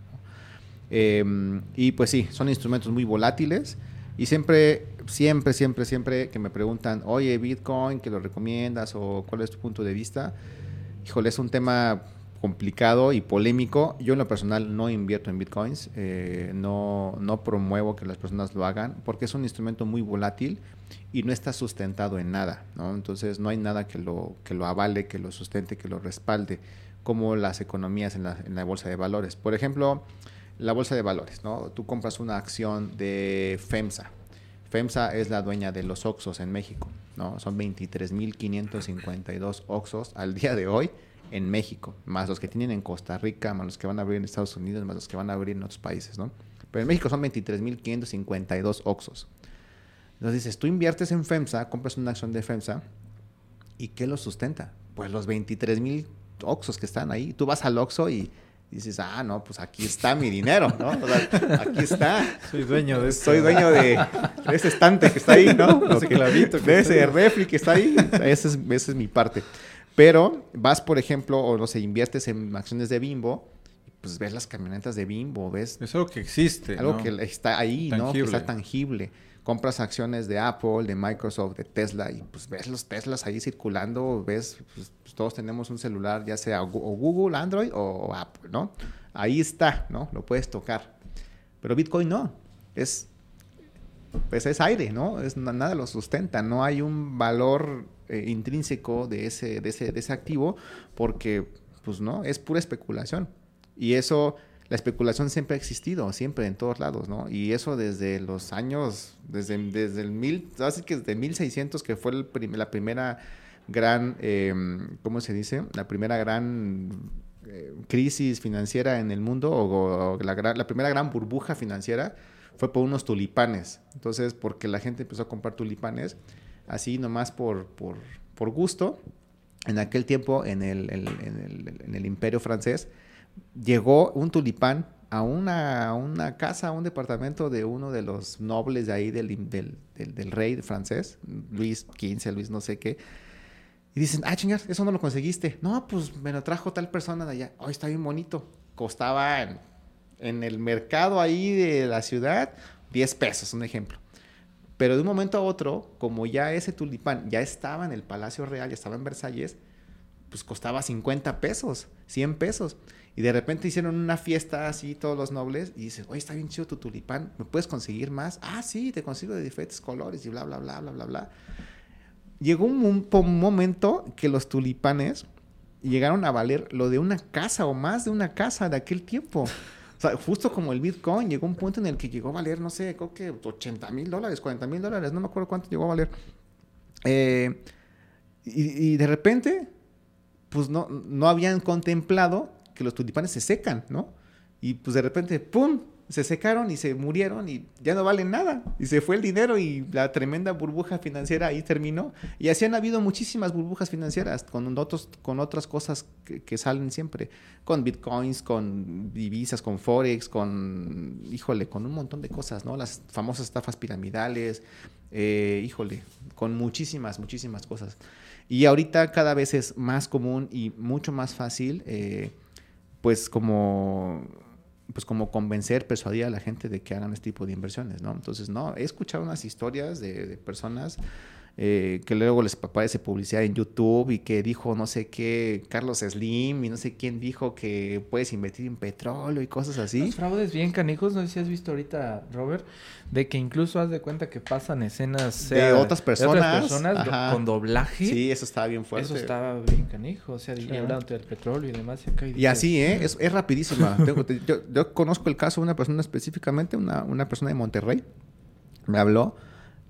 Speaker 3: Em, y pues sí, son instrumentos muy volátiles y siempre, siempre, siempre, siempre que me preguntan, oye, Bitcoin, ¿qué lo recomiendas o cuál es tu punto de vista? Híjole, es un tema complicado y polémico. Yo en lo personal no invierto en bitcoins, eh, no, no promuevo que las personas lo hagan porque es un instrumento muy volátil y no está sustentado en nada, ¿no? Entonces no hay nada que lo, que lo avale, que lo sustente, que lo respalde, como las economías en la, en la bolsa de valores. Por ejemplo, la bolsa de valores, ¿no? Tú compras una acción de FEMSA. FEMSA es la dueña de los Oxos en México, ¿no? Son 23.552 Oxos al día de hoy en México, más los que tienen en Costa Rica, más los que van a abrir en Estados Unidos, más los que van a abrir en otros países, ¿no? Pero en México son 23.552 Oxos. Entonces dices, tú inviertes en FEMSA, compras una acción de FEMSA, ¿y qué lo sustenta? Pues los 23.000 Oxos que están ahí. Tú vas al Oxo y dices, ah, no, pues aquí está mi dinero, ¿no? aquí está.
Speaker 2: Soy dueño de
Speaker 3: Soy dueño de, ese estante que está ahí, ¿no? Ese clavito. De ese refri que está ahí. Esa es, esa es mi parte. Pero vas, por ejemplo, o no sé, inviertes en acciones de Bimbo, pues ves las camionetas de Bimbo, ves...
Speaker 2: Es algo que existe,
Speaker 3: Algo que está ahí, ¿no? Que está tangible. Compras acciones de Apple, de Microsoft, de Tesla, y pues ves los Teslas ahí circulando, ves, pues, pues todos tenemos un celular, ya sea o Google, Android o Apple, ¿no? Ahí está, ¿no? Lo puedes tocar. Pero Bitcoin no. Es pues es aire, ¿no? Es, nada lo sustenta, no hay un valor eh, intrínseco de ese, de, ese, de ese activo porque, pues no, es pura especulación. Y eso, la especulación siempre ha existido, siempre en todos lados, ¿no? Y eso desde los años, desde, desde el mil, así que desde 1600 que fue la primera gran, em, ¿cómo se dice? La primera gran eh, crisis financiera en el mundo o, la, la primera gran burbuja financiera fue por unos tulipanes. Entonces, porque la gente empezó a comprar tulipanes así nomás por, por, por gusto. En aquel tiempo, en el, en, el, imperio francés, llegó un tulipán a una, una, casa, a un departamento de uno de los nobles de ahí del, del, del, rey francés, Luis XV, Luis no sé qué. Y dicen, ah, chingar, eso no lo conseguiste. No, pues me lo trajo tal persona de allá. Hoy está bien bonito. Costaba en el mercado ahí de la ciudad, 10 pesos, un ejemplo. Pero de un momento a otro, como ya ese tulipán ya estaba en el Palacio Real, ya estaba en Versalles, pues costaba 50 pesos, 100 pesos. Y de repente hicieron una fiesta así todos los nobles y dices, oye, está bien chido tu tulipán, ¿me puedes conseguir más? Ah, sí, te consigo de diferentes colores y bla, bla, bla, bla, bla, bla. Llegó un, un momento que los tulipanes llegaron a valer lo de una casa o más de una casa de aquel tiempo justo como el Bitcoin, llegó un punto en el que llegó a valer, no sé, creo que 80 mil dólares, 40 mil dólares, no me acuerdo cuánto llegó a valer. Eh, y, de repente, pues no, no habían contemplado que los tulipanes se secan, ¿no? Y pues de repente, ¡pum! se secaron y se murieron y ya no valen nada. Y se fue el dinero y la tremenda burbuja financiera ahí terminó. Y así han habido muchísimas burbujas financieras con, otros, con otras cosas que, salen siempre. Con bitcoins, con divisas, con forex, con, híjole, con un montón de cosas, ¿no? Las famosas estafas piramidales, eh, híjole, con muchísimas, muchísimas cosas. Y ahorita cada vez es más común y mucho más fácil, eh, pues como pues como convencer, persuadir a la gente de que hagan este tipo de inversiones, ¿no? Entonces, no, he escuchado unas historias de, de personas eh, que luego les aparece publicidad en YouTube y que dijo no sé qué, Carlos Slim y no sé quién dijo que puedes invertir en petróleo y cosas así.
Speaker 1: Los fraudes bien canijos, no sé si has visto ahorita, Robert, de que incluso haz de cuenta que pasan escenas
Speaker 3: de, otras personas,
Speaker 1: con doblaje.
Speaker 3: Sí, eso estaba bien fuerte.
Speaker 1: Eso estaba bien canijo, o sea, hablando del petróleo y demás.
Speaker 3: Y, así, ¿eh? Es, es rapidísima. yo, yo, conozco el caso de una persona específicamente, una, una persona de Monterrey, me habló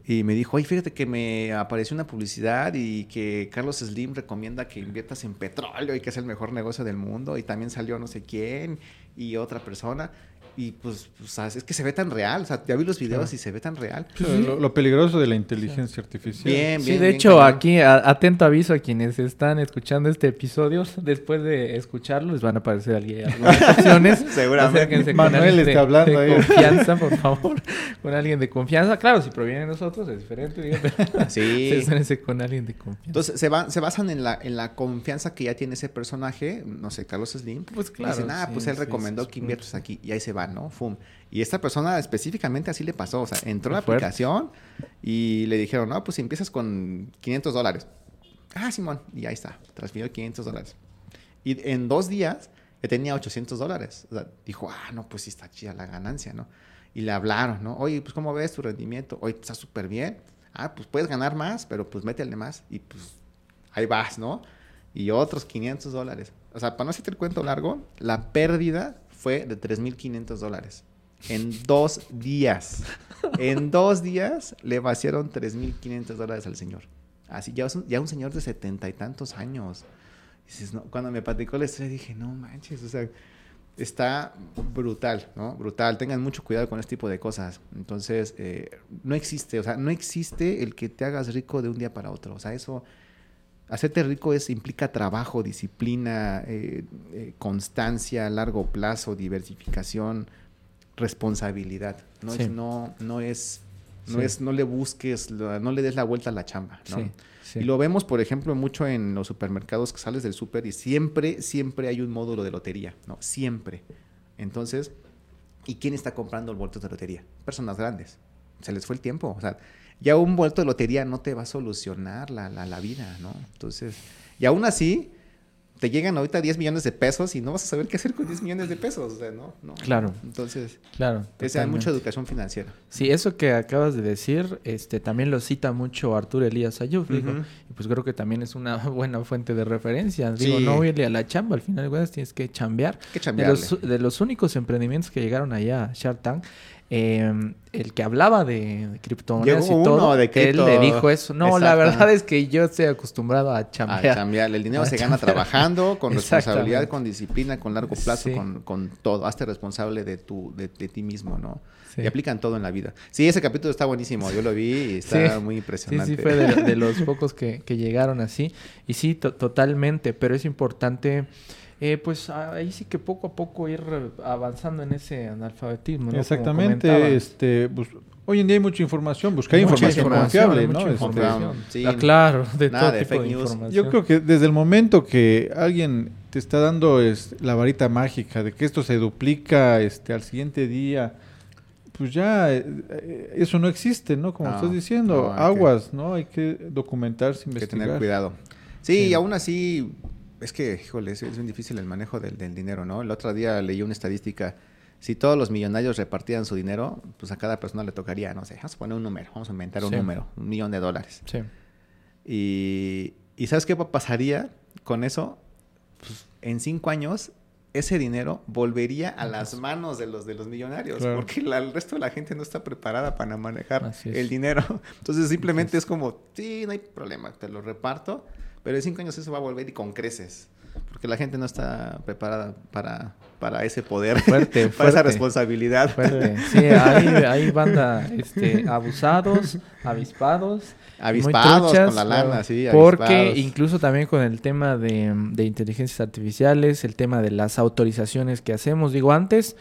Speaker 3: y me dijo, oye, fíjate que me apareció una publicidad y que Carlos Slim recomienda que inviertas en petróleo y que es el mejor negocio del mundo. Y también salió no sé quién y otra persona. Y pues, pues, es que se ve tan real. O sea, ya vi los videos y se ve tan real.
Speaker 2: lo, peligroso de la inteligencia artificial.
Speaker 1: Bien, bien. Sí, de hecho, aquí, atento aviso a quienes están escuchando este episodio. Después de escucharlo, les van a aparecer algunas opciones.
Speaker 3: Seguramente.
Speaker 2: Manuel está hablando
Speaker 1: de confianza, por favor. Con alguien de confianza. Claro, si proviene de nosotros es diferente.
Speaker 3: sí.
Speaker 1: con alguien de confianza.
Speaker 3: Entonces, se, van, se basan en la, en la confianza que ya tiene ese personaje. No sé, Carlos Slim.
Speaker 1: Pues claro.
Speaker 3: Dicen, ah, pues él recomendó que inviertas aquí. Y ahí se va ¿no? Fum. Y esta persona específicamente así le pasó, o sea, entró a la aplicación y le dijeron, no, pues empiezas con 500 dólares. Ah, Simón, y ahí está, transfirió 500 dólares. Y en dos días ya tenía 800 dólares. O sea, dijo, ah, no, pues sí está chida la ganancia, ¿no? Y le hablaron, ¿no? Oye, pues ¿cómo ves tu rendimiento? Oye, está súper bien. Ah, pues puedes ganar más, pero pues métele más y pues ahí vas, ¿no? Y otros 500 dólares. O sea, para no hacerte el cuento largo, la pérdida fue de 3.500 dólares. En dos días. En dos días le vaciaron 3.500 dólares al señor. Así, ya, ya un señor de setenta y tantos años. Cuando me platicó la historia dije, no manches, o sea, está brutal, ¿no? Brutal. Tengan mucho cuidado con este tipo de cosas. Entonces, eh, no existe, o sea, no existe el que te hagas rico de un día para otro. O sea, eso Hacerte rico es, implica trabajo, disciplina, eh, eh, constancia, largo plazo, diversificación, responsabilidad. No es, no, no es, no es, no le busques, no le des la vuelta a la chamba, ¿no? Y lo vemos, por ejemplo, mucho en los supermercados que sales del súper y siempre, siempre hay un módulo de lotería, ¿no? Siempre. Entonces, ¿y quién está comprando el boleto de lotería? Personas grandes. Se les fue el tiempo. O sea, ya un vuelto de lotería no te va a solucionar la, la, vida, ¿no? Entonces, y aún así, te llegan ahorita 10 millones de pesos y no vas a saber qué hacer con 10 millones de pesos, o sea, ¿no? no
Speaker 1: claro.
Speaker 3: Entonces,
Speaker 1: claro.
Speaker 3: hay mucha educación financiera.
Speaker 1: Sí, eso que acabas de decir, este, también lo cita mucho Arturo Elías Ayuf, digo, y pues creo que también es una buena fuente de referencia. Digo, no irle a la chamba, al final de tienes que chambear.
Speaker 3: Que
Speaker 1: de, los, de los únicos emprendimientos que llegaron allá a Shark Tank, eh, el que hablaba de criptomonedas y todo, él le dijo eso. No, la verdad es que yo estoy acostumbrado a chambear.
Speaker 3: A El dinero se gana trabajando, con responsabilidad, con disciplina, con largo plazo, con, con, todo. Hazte responsable de, tu, de, ti mismo, ¿no? Y aplican todo en la vida. Sí, ese capítulo está buenísimo. Yo lo vi y está muy impresionante.
Speaker 1: Sí, sí, fue de, los pocos que, que, llegaron así. Y sí, totalmente. Pero es importante eh, pues ahí sí que poco a poco ir avanzando en ese analfabetismo. ¿no?
Speaker 2: Exactamente. Este, pues, hoy en día hay mucha información, buscar información, confiable, ¿no?
Speaker 1: Este, ah, claro, de todo tipo de, información.
Speaker 2: Yo creo que desde el momento que alguien te está dando es, la varita mágica de que esto se duplica este, al siguiente día, pues ya eh, eh, eso no existe, ¿no? Como estás diciendo, aguas, ¿no? Hay que documentarse, investigar.
Speaker 3: Hay que tener cuidado. Sí, y aún así es que, híjole, es, bien difícil el manejo del, dinero, ¿no? El otro día leí una estadística. Si todos los millonarios repartieran su dinero, pues a cada persona le tocaría, no sé, vamos a poner un número, vamos a inventar un número, un millón de dólares.
Speaker 1: Sí.
Speaker 3: Y, y ¿sabes qué pasaría con eso? Pues en cinco años ese dinero volvería a las manos de los de los millonarios, porque el resto de la gente no está preparada para manejar el dinero. Entonces simplemente es como, sí, no hay problema, te lo reparto pero en cinco años eso va a volver y con creces. Porque la gente no está preparada para, para ese poder,
Speaker 1: fuerte,
Speaker 3: para esa responsabilidad.
Speaker 1: Fuerte. Sí, hay, hay banda este, abusados, avispados.
Speaker 3: Avispados con la lana, sí.
Speaker 1: Porque incluso también con el tema de, de inteligencias artificiales, el tema de las autorizaciones que hacemos. Digo, antes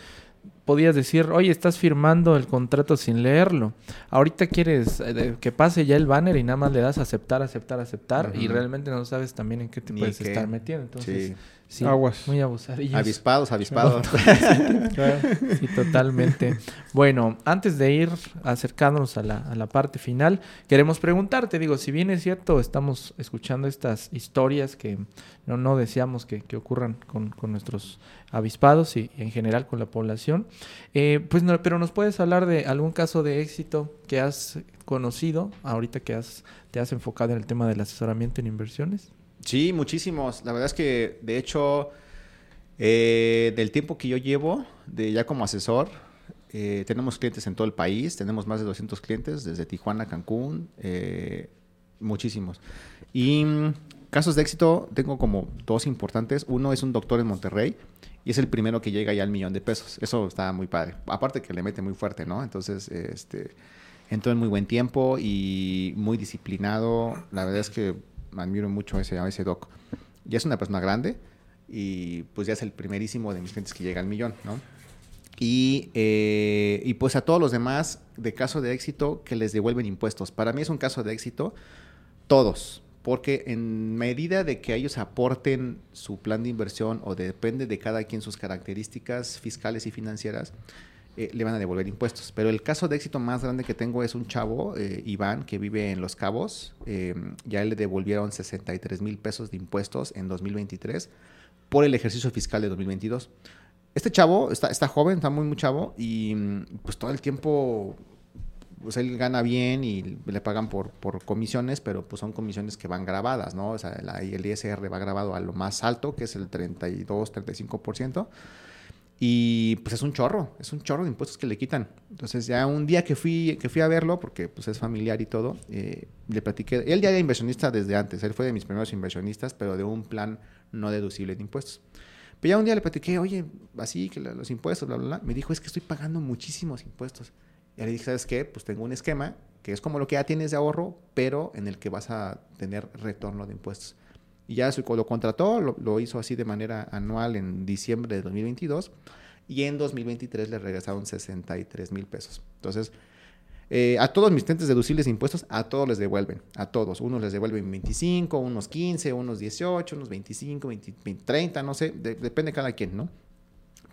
Speaker 1: podías decir, oye, estás firmando el contrato sin leerlo. Ahorita quieres eh, que pase ya el banner y nada más le das aceptar, aceptar, aceptar y realmente no sabes también en qué te puedes estar metiendo. Entonces, sí.
Speaker 2: Aguas.
Speaker 1: Muy abusadillos.
Speaker 3: Avispados, avispados.
Speaker 1: sí, totalmente. Bueno, antes de ir acercándonos a la, a la parte final, queremos preguntarte, digo, si bien es cierto, estamos escuchando estas historias que no, no deseamos que, que ocurran con, con nuestros avispados y, en general con la población. Eh, pues no, pero nos puedes hablar de algún caso de éxito que has conocido ahorita que has, te has enfocado en el tema del asesoramiento en inversiones.
Speaker 3: Sí, muchísimos. La verdad es que, de hecho, eh, del tiempo que yo llevo de ya como asesor, eh, tenemos clientes en todo el país, tenemos más de 200 clientes desde Tijuana, Cancún, muchísimos. Y casos de éxito tengo como dos importantes. Uno es un doctor en Monterrey y es el primero que llega ya al millón de pesos. Eso está muy padre. Aparte que le mete muy fuerte, ¿no? Entonces, este, entró en muy buen tiempo y muy disciplinado. La verdad es que admiro mucho ese, a ese doc. Ya es una persona grande y pues ya es el primerísimo de mis clientes que llega al millón, ¿no? Y, eh, y pues a todos los demás de caso de éxito que les devuelven impuestos. Para mí es un caso de éxito todos, porque en medida de que ellos aporten su plan de inversión o depende de cada quien sus características fiscales y financieras, eh, le van a devolver impuestos. Pero el caso de éxito más grande que tengo es un chavo, eh, Iván, que vive en Los Cabos. Eh, ya le devolvieron 63 mil pesos de impuestos en 2023 por el ejercicio fiscal de 2022. Este chavo está, está joven, está muy, muy chavo y pues todo el tiempo pues él gana bien y le pagan por, por comisiones, pero pues son comisiones que van grabadas, ¿no? O sea, el ISR va grabado a lo más alto, que es el 32, 35%. Y pues es un chorro, es un chorro de impuestos que le quitan. Entonces ya un día que fui, que fui a verlo, porque pues es familiar y todo, eh, le platiqué, él ya era inversionista desde antes, él fue de mis primeros inversionistas, pero de un plan no deducible de impuestos. Pero ya un día le platiqué, oye, así que los impuestos, bla, bla, bla, me dijo, es que estoy pagando muchísimos impuestos. Y le dije, ¿sabes qué? Pues tengo un esquema que es como lo que ya tienes de ahorro, pero en el que vas a tener retorno de impuestos. Y ya lo contrató, lo, hizo así de manera anual en diciembre de 2022 y en 2023 le regresaron 63 mil pesos. Entonces, eh, a todos mis clientes deducibles de impuestos, a todos les devuelven, a todos. Unos les devuelven 25, unos 15, unos 18, unos 25, 20, 30, no sé, depende de cada quien, ¿no?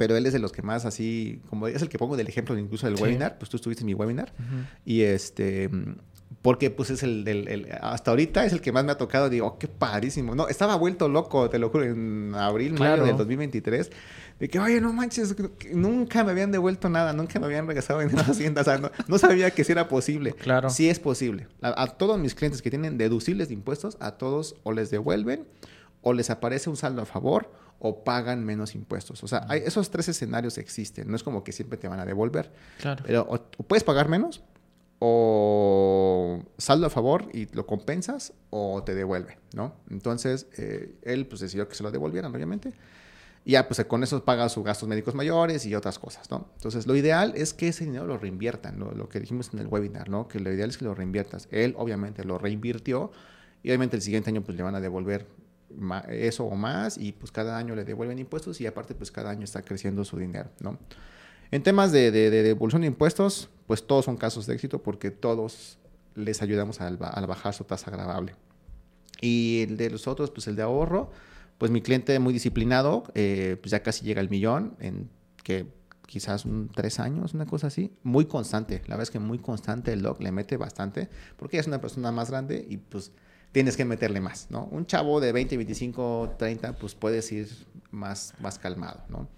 Speaker 3: pero él es de los que más así, como es el que pongo del ejemplo incluso del webinar, pues tú estuviste en mi webinar, y este, porque pues es el, del, hasta ahorita es el que más me ha tocado, digo, oh, qué padrísimo, no, estaba vuelto loco, te lo juro, en abril, mayo del 2023, de que, oye, no manches, nunca me habían devuelto nada, nunca me habían regresado en la hacienda, o sea, no, sabía que sí era posible.
Speaker 1: Claro.
Speaker 3: Sí es posible. A, a, todos mis clientes que tienen deducibles de impuestos, a todos o les devuelven, o les aparece un saldo a favor, o pagan menos impuestos. O sea, hay, esos tres escenarios existen. No es como que siempre te van a devolver.
Speaker 1: Claro.
Speaker 3: Pero o, puedes pagar menos, o saldo a favor y lo compensas, o te devuelve, ¿no? Entonces, eh, él pues decidió que se lo devolvieran, obviamente. Y ya, pues con eso paga sus gastos médicos mayores y otras cosas, ¿no? Entonces, lo ideal es que ese dinero lo reinviertan, lo que dijimos en el webinar, ¿no? Que lo ideal es que lo reinviertas. Él, obviamente, lo reinvirtió y obviamente el siguiente año pues le van a devolver eso o más y pues cada año le devuelven impuestos y aparte pues cada año está creciendo su dinero, ¿no? En temas de, devolución de impuestos, pues todos son casos de éxito porque todos les ayudamos a, bajar su tasa agravable. Y el de los otros, pues el de ahorro, pues mi cliente muy disciplinado, eh, pues ya casi llega al millón en que quizás un, tres años, una cosa así, muy constante. La verdad es que muy constante el doc le mete bastante porque es una persona más grande y pues tienes que meterle más, ¿no? Un chavo de 20, 25, 30, pues puedes ir más, más calmado, ¿no?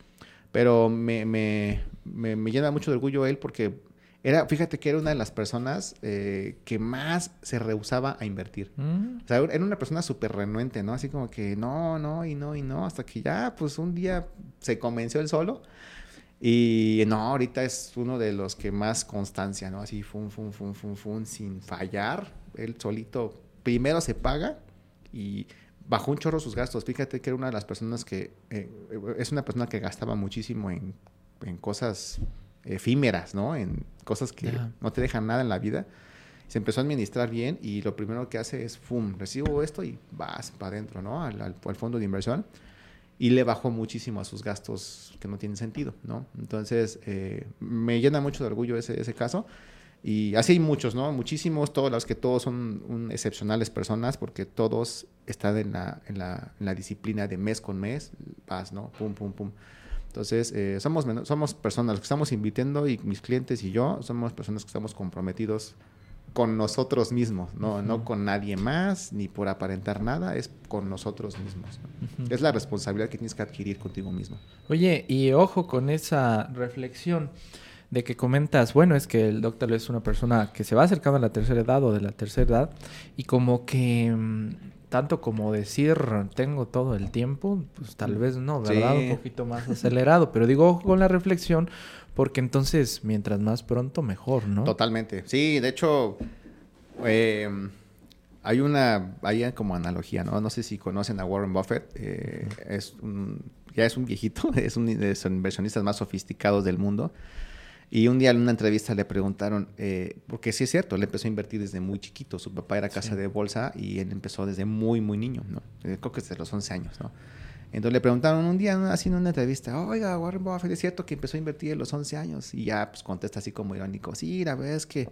Speaker 3: Pero me, me, me, llena mucho de orgullo él porque era, fíjate que era una de las personas eh, que más se rehusaba a invertir. Mm. O sea, era una persona súper renuente, ¿no? Así como que no, no, y no, y no, hasta que ya, pues un día se convenció él solo. Y no, ahorita es uno de los que más constancia, ¿no? Así, fun, fun, fun, fun, fun, sin fallar. Él solito primero se paga y bajó un chorro sus gastos. Fíjate que era una de las personas que, eh, es una persona que gastaba muchísimo en, cosas efímeras, ¿no? En cosas que no te dejan nada en la vida. Se empezó a administrar bien y lo primero que hace es, ¡fum!, recibo esto y vas para adentro, ¿no? Al, fondo de inversión. Y le bajó muchísimo a sus gastos que no tienen sentido, ¿no? Entonces, eh, me llena mucho de orgullo ese, ese caso. Y así hay muchos, ¿no? Muchísimos, todos los que todos son excepcionales personas porque todos están en la, en, la, en la, disciplina de mes con mes, vas, ¿no? Pum, pum, pum. Entonces, eh, somos, somos personas, que estamos invitando y mis clientes y yo somos personas que estamos comprometidos con nosotros mismos, ¿no? No con nadie más, ni por aparentar nada, es con nosotros mismos. Es la responsabilidad que tienes que adquirir contigo mismo.
Speaker 1: Oye, y ojo con esa reflexión de que comentas, bueno, es que el doctor es una persona que se va acercando a la tercera edad o de la tercera edad y como que mm, tanto como decir tengo todo el tiempo, pues tal vez no, ¿verdad? Un poquito más acelerado, pero digo con la reflexión porque entonces mientras más pronto mejor, ¿no?
Speaker 3: Totalmente. Sí, de hecho, eh, hay una, hay como analogía, ¿no? No sé si conocen a Warren Buffett, eh, es un, ya es un viejito, es uno de los inversionistas más sofisticados del mundo. Y un día en una entrevista le preguntaron, eh, porque sí es cierto, él empezó a invertir desde muy chiquito. Su papá era casa de bolsa y él empezó desde muy, muy niño, ¿no? Eh, creo que desde los 11 años, ¿no? Entonces le preguntaron un día haciendo una entrevista, oiga, Warren Buffett, ¿es cierto que empezó a invertir a los 11 años? Y ya pues contesta así como irónico, sí, la verdad es que,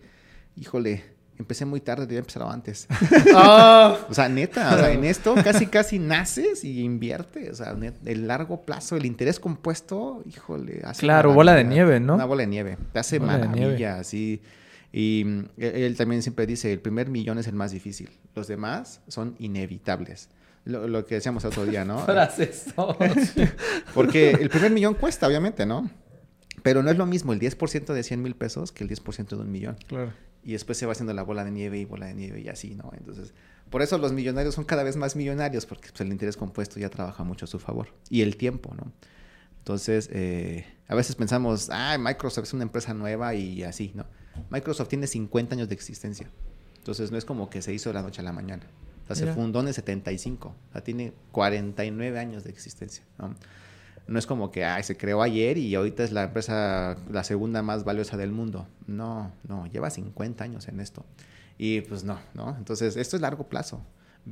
Speaker 3: híjole, empecé muy tarde, debía empezar antes. Ah. o sea, neta, o sea, en esto casi casi naces y inviertes. O sea, el largo plazo, el interés compuesto, híjole.
Speaker 1: Hace claro, bola de nieve, ¿no?
Speaker 3: Una bola de nieve. Te hace maravillas, sí. Y mm, e, él también siempre dice, el primer millón es el más difícil. Los demás son inevitables. Lo, que decíamos otro día, ¿no? Porque el primer millón cuesta, obviamente, ¿no? Pero no es lo mismo el 10% de 100 mil pesos que el 10% de un millón.
Speaker 2: Claro
Speaker 3: y después se va haciendo la bola de nieve y bola de nieve y así, ¿no? Entonces, por eso los millonarios son cada vez más millonarios, porque pues, el interés compuesto ya trabaja mucho a su favor. Y el tiempo, ¿no? Entonces, eh, a veces pensamos, ah, Microsoft es una empresa nueva y así, ¿no? Microsoft tiene 50 años de existencia. Entonces, no es como que se hizo de la noche a la mañana. O sea, se fundó en el 75. O sea, tiene 49 años de existencia, ¿no? No es como que Ay, se creó ayer y ahorita es la empresa la segunda más valiosa del mundo. No, no, lleva 50 años en esto. Y pues no, ¿no? Entonces, esto es largo plazo.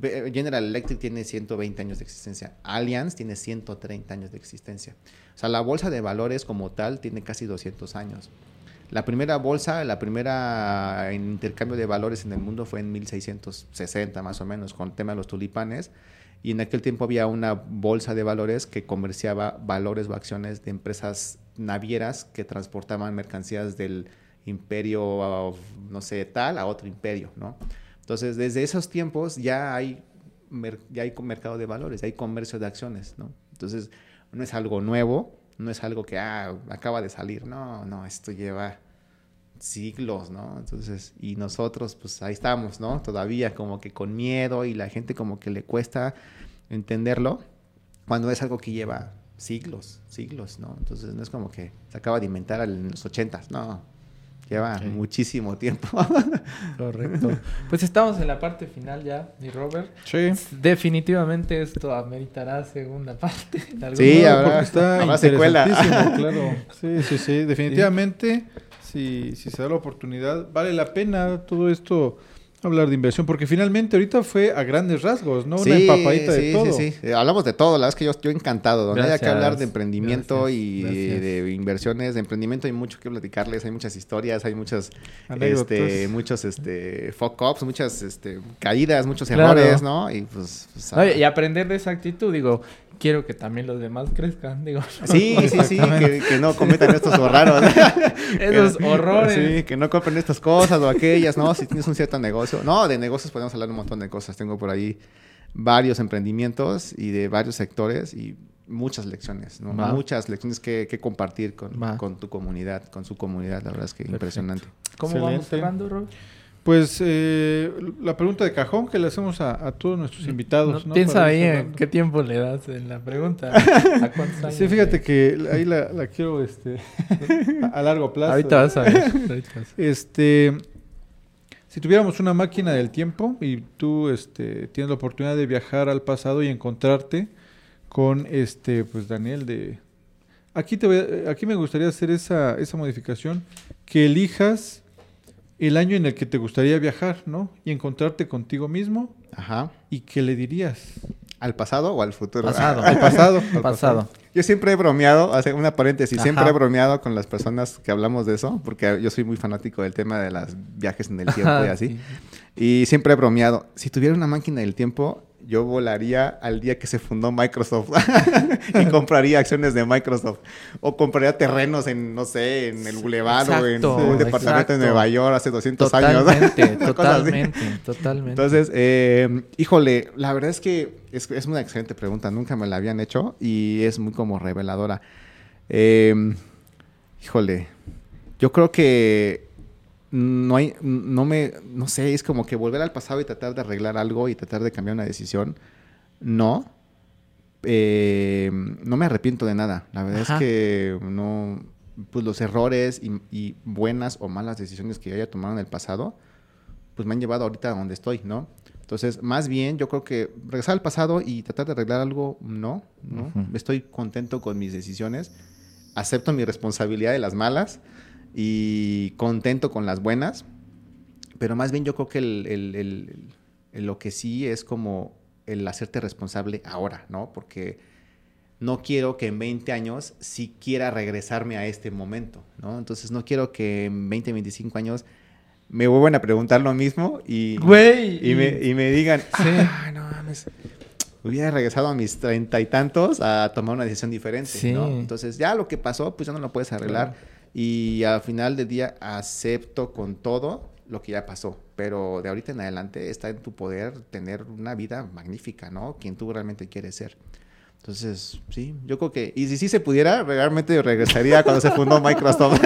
Speaker 3: General Electric tiene 120 años de existencia. Allianz tiene 130 años de existencia. O sea, la bolsa de valores como tal tiene casi 200 años. La primera bolsa, la primera intercambio de valores en el mundo fue en 1660 más o menos, con el tema de los tulipanes y en aquel tiempo había una bolsa de valores que comerciaba valores o acciones de empresas navieras que transportaban mercancías del imperio, no sé, tal, a otro imperio, ¿no? Entonces, desde esos tiempos ya hay, ya hay mercado de valores, hay comercio de acciones, ¿no? Entonces, no es algo nuevo, no es algo que, ah, acaba de salir, no, no, esto lleva siglos, ¿no? Entonces, y nosotros, pues ahí estamos, ¿no? Todavía como que con miedo y la gente como que le cuesta entenderlo cuando es algo que lleva siglos, siglos, ¿no? Entonces no es como que se acaba de inventar en los ochentas, no, lleva muchísimo tiempo.
Speaker 1: Correcto. Pues estamos en la parte final ya, mi Robert.
Speaker 2: Sí.
Speaker 1: Definitivamente esto ameritará segunda parte.
Speaker 3: Sí, ahora está
Speaker 2: secuela. claro. Sí, sí, sí, definitivamente si, si se da la oportunidad, vale la pena todo esto hablar de inversión, porque finalmente ahorita fue a grandes rasgos, ¿no? Una empapadita de todo. Sí,
Speaker 3: sí, hablamos de todo, la verdad es que yo estoy encantado. Donde hay que hablar de emprendimiento y de inversiones, de emprendimiento hay mucho que platicarles, hay muchas historias, hay muchas, este, muchos, este, fuck ups, muchas, este, caídas, muchos errores, ¿no? Y pues...
Speaker 1: pues y aprender de esa actitud, digo, quiero que también los demás crezcan, digo.
Speaker 3: Sí, sí, sí, que, no cometan estos horrores.
Speaker 1: Esos horrores.
Speaker 3: Sí, que no compren estas cosas o aquellas, ¿no? Si tienes un cierto negocio. No, de negocios podemos hablar un montón de cosas. Tengo por ahí varios emprendimientos y de varios sectores y muchas lecciones, ¿no? Muchas lecciones que, compartir con, con, tu comunidad, con su comunidad. La verdad es que impresionante.
Speaker 1: ¿Cómo vamos cerrando, Rob?
Speaker 2: Pues eh, la pregunta de cajón que le hacemos a, todos nuestros invitados.
Speaker 1: No, Piensa bien qué tiempo le das en la pregunta. ¿A
Speaker 2: cuántos años? Sí, fíjate que ahí la, quiero este, a, largo plazo.
Speaker 1: Ahorita vas a ver.
Speaker 2: Este, si tuviéramos una máquina del tiempo y tú este, tienes la oportunidad de viajar al pasado y encontrarte con este, pues Daniel de... Aquí, te aquí me gustaría hacer esa, esa modificación, que elijas el año en el que te gustaría viajar, ¿no? Y encontrarte contigo mismo.
Speaker 3: Ajá.
Speaker 2: ¿Y qué le dirías?
Speaker 3: ¿Al pasado o al futuro?
Speaker 1: Pasado.
Speaker 2: al pasado.
Speaker 1: al pasado.
Speaker 3: Yo siempre he bromeado, hace una paréntesis, siempre he bromeado con las personas que hablamos de eso, porque yo soy muy fanático del tema de los viajes en el tiempo y así. Y siempre he bromeado, si tuviera una máquina del tiempo, yo volaría al día que se fundó Microsoft y compraría acciones de Microsoft. O compraría terrenos en, no sé, en el Boulevard o en un departamento de Nueva York hace 200
Speaker 1: años. totalmente, totalmente.
Speaker 3: Entonces, eh, híjole, la verdad es que es, es, una excelente pregunta. Nunca me la habían hecho y es muy como reveladora. Eh, híjole, yo creo que no hay, no me, no sé, es como que volver al pasado y tratar de arreglar algo y tratar de cambiar una decisión. No. Eh, no me arrepiento de nada. La verdad es que no, pues los errores y, buenas o malas decisiones que haya tomado en el pasado, pues me han llevado ahorita a donde estoy, ¿no? Entonces, más bien, yo creo que regresar al pasado y tratar de arreglar algo, no, no. Estoy contento con mis decisiones, acepto mi responsabilidad de las malas y contento con las buenas, pero más bien yo creo que el, lo que sí es como el hacerte responsable ahora, ¿no? Porque no quiero que en 20 años sí quiera regresarme a este momento, ¿no? Entonces no quiero que en 20, 25 años me vuelvan a preguntar lo mismo y, y, me, digan, ah, no mames, hubiera regresado a mis treinta y tantos a tomar una decisión diferente, ¿no? Entonces ya lo que pasó, pues ya no lo puedes arreglar. Y al final del día acepto con todo lo que ya pasó. Pero de ahorita en adelante está en tu poder tener una vida magnífica, ¿no? Quien tú realmente quieres ser. Entonces, sí, yo creo que, y si sí se pudiera, realmente regresaría cuando se fundó Microsoft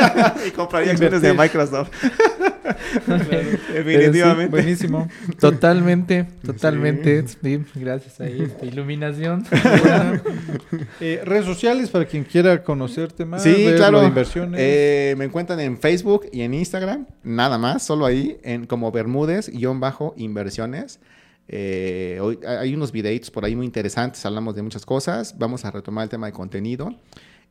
Speaker 3: y compraría acciones de Microsoft.
Speaker 1: Definitivamente. buenísimo. Totalmente, totalmente. gracias a Iluminación.
Speaker 2: Eh, redes sociales para quien quiera conocerte más.
Speaker 3: Sí, claro. inversiones. Eh, me encuentran en Facebook y en Instagram, nada más, solo ahí, en como Bermúdez-inversiones. Eh, hoy hay unos videitos por ahí muy interesantes, hablamos de muchas cosas. Vamos a retomar el tema de contenido.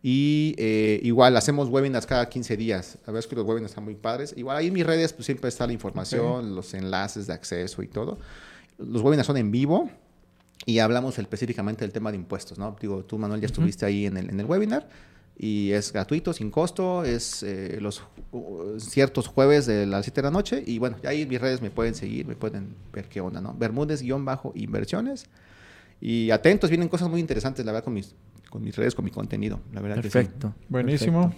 Speaker 3: Y eh, igual hacemos webinars cada 15 días. A veces que los webinars están muy padres. Igual ahí en mis redes pues siempre está la información, los enlaces de acceso y todo. Los webinars son en vivo y hablamos específicamente del tema de impuestos, ¿no? Digo, tú Manuel ya estuviste ahí en el, en el webinar y es gratuito, sin costo, es eh, los ciertos jueves de las 7 de la noche y bueno, ahí en mis redes me pueden seguir, me pueden ver qué onda, ¿no? Bermúdez-inversiones y atentos, vienen cosas muy interesantes, la verdad, con mis, con mis redes, con mi contenido, la verdad.
Speaker 1: Perfecto.
Speaker 2: Buenísimo.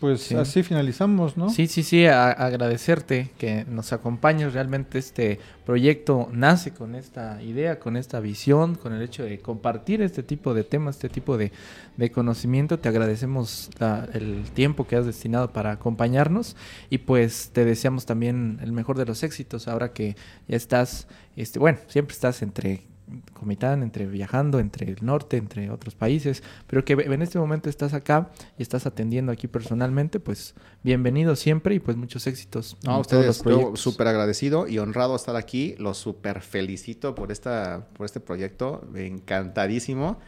Speaker 2: Pues así finalizamos, ¿no?
Speaker 1: Sí, sí, sí, agradecerte que nos acompañes. Realmente este proyecto nace con esta idea, con esta visión, con el hecho de compartir este tipo de temas, este tipo de, conocimiento. Te agradecemos el tiempo que has destinado para acompañarnos y pues te deseamos también el mejor de los éxitos ahora que ya estás, este, bueno, siempre estás entre Comitán, entre viajando, entre el norte, entre otros países, pero que en este momento estás acá y estás atendiendo aquí personalmente, pues bienvenido siempre y pues muchos éxitos.
Speaker 3: No, a ustedes, súper agradecido y honrado estar aquí, los súper felicito por, esta, por este proyecto, encantadísimo.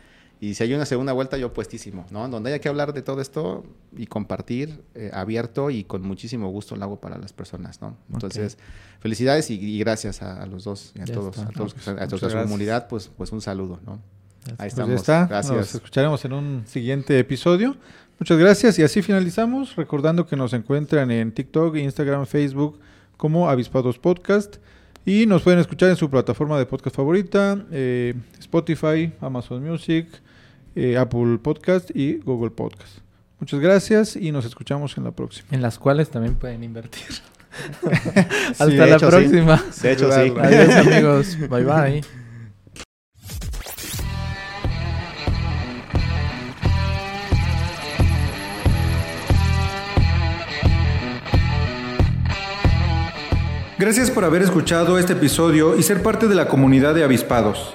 Speaker 3: Y si hay una segunda vuelta, yo puestísimo, ¿no? Donde haya que hablar de todo esto y compartir eh, abierto y con muchísimo gusto lo hago para las personas, ¿no? Entonces, felicidades y, gracias a, los dos y a todos, a todos, a, toda su comunidad, pues, pues un saludo, ¿no?
Speaker 2: Ahí pues estamos. está. Gracias. Nos escucharemos en un siguiente episodio. Muchas gracias y así finalizamos, recordando que nos encuentran en TikTok, Instagram, Facebook como Avispados Podcast. Y nos pueden escuchar en su plataforma de podcast favorita, eh, Spotify, Amazon Music, eh, Apple Podcast y Google Podcast. Muchas gracias y nos escuchamos en la próxima.
Speaker 1: En las cuales también pueden invertir. Hasta la próxima.
Speaker 3: De hecho, sí.
Speaker 1: Adiós amigos. Bye bye.
Speaker 2: Gracias por haber escuchado este episodio y ser parte de la comunidad de avispados.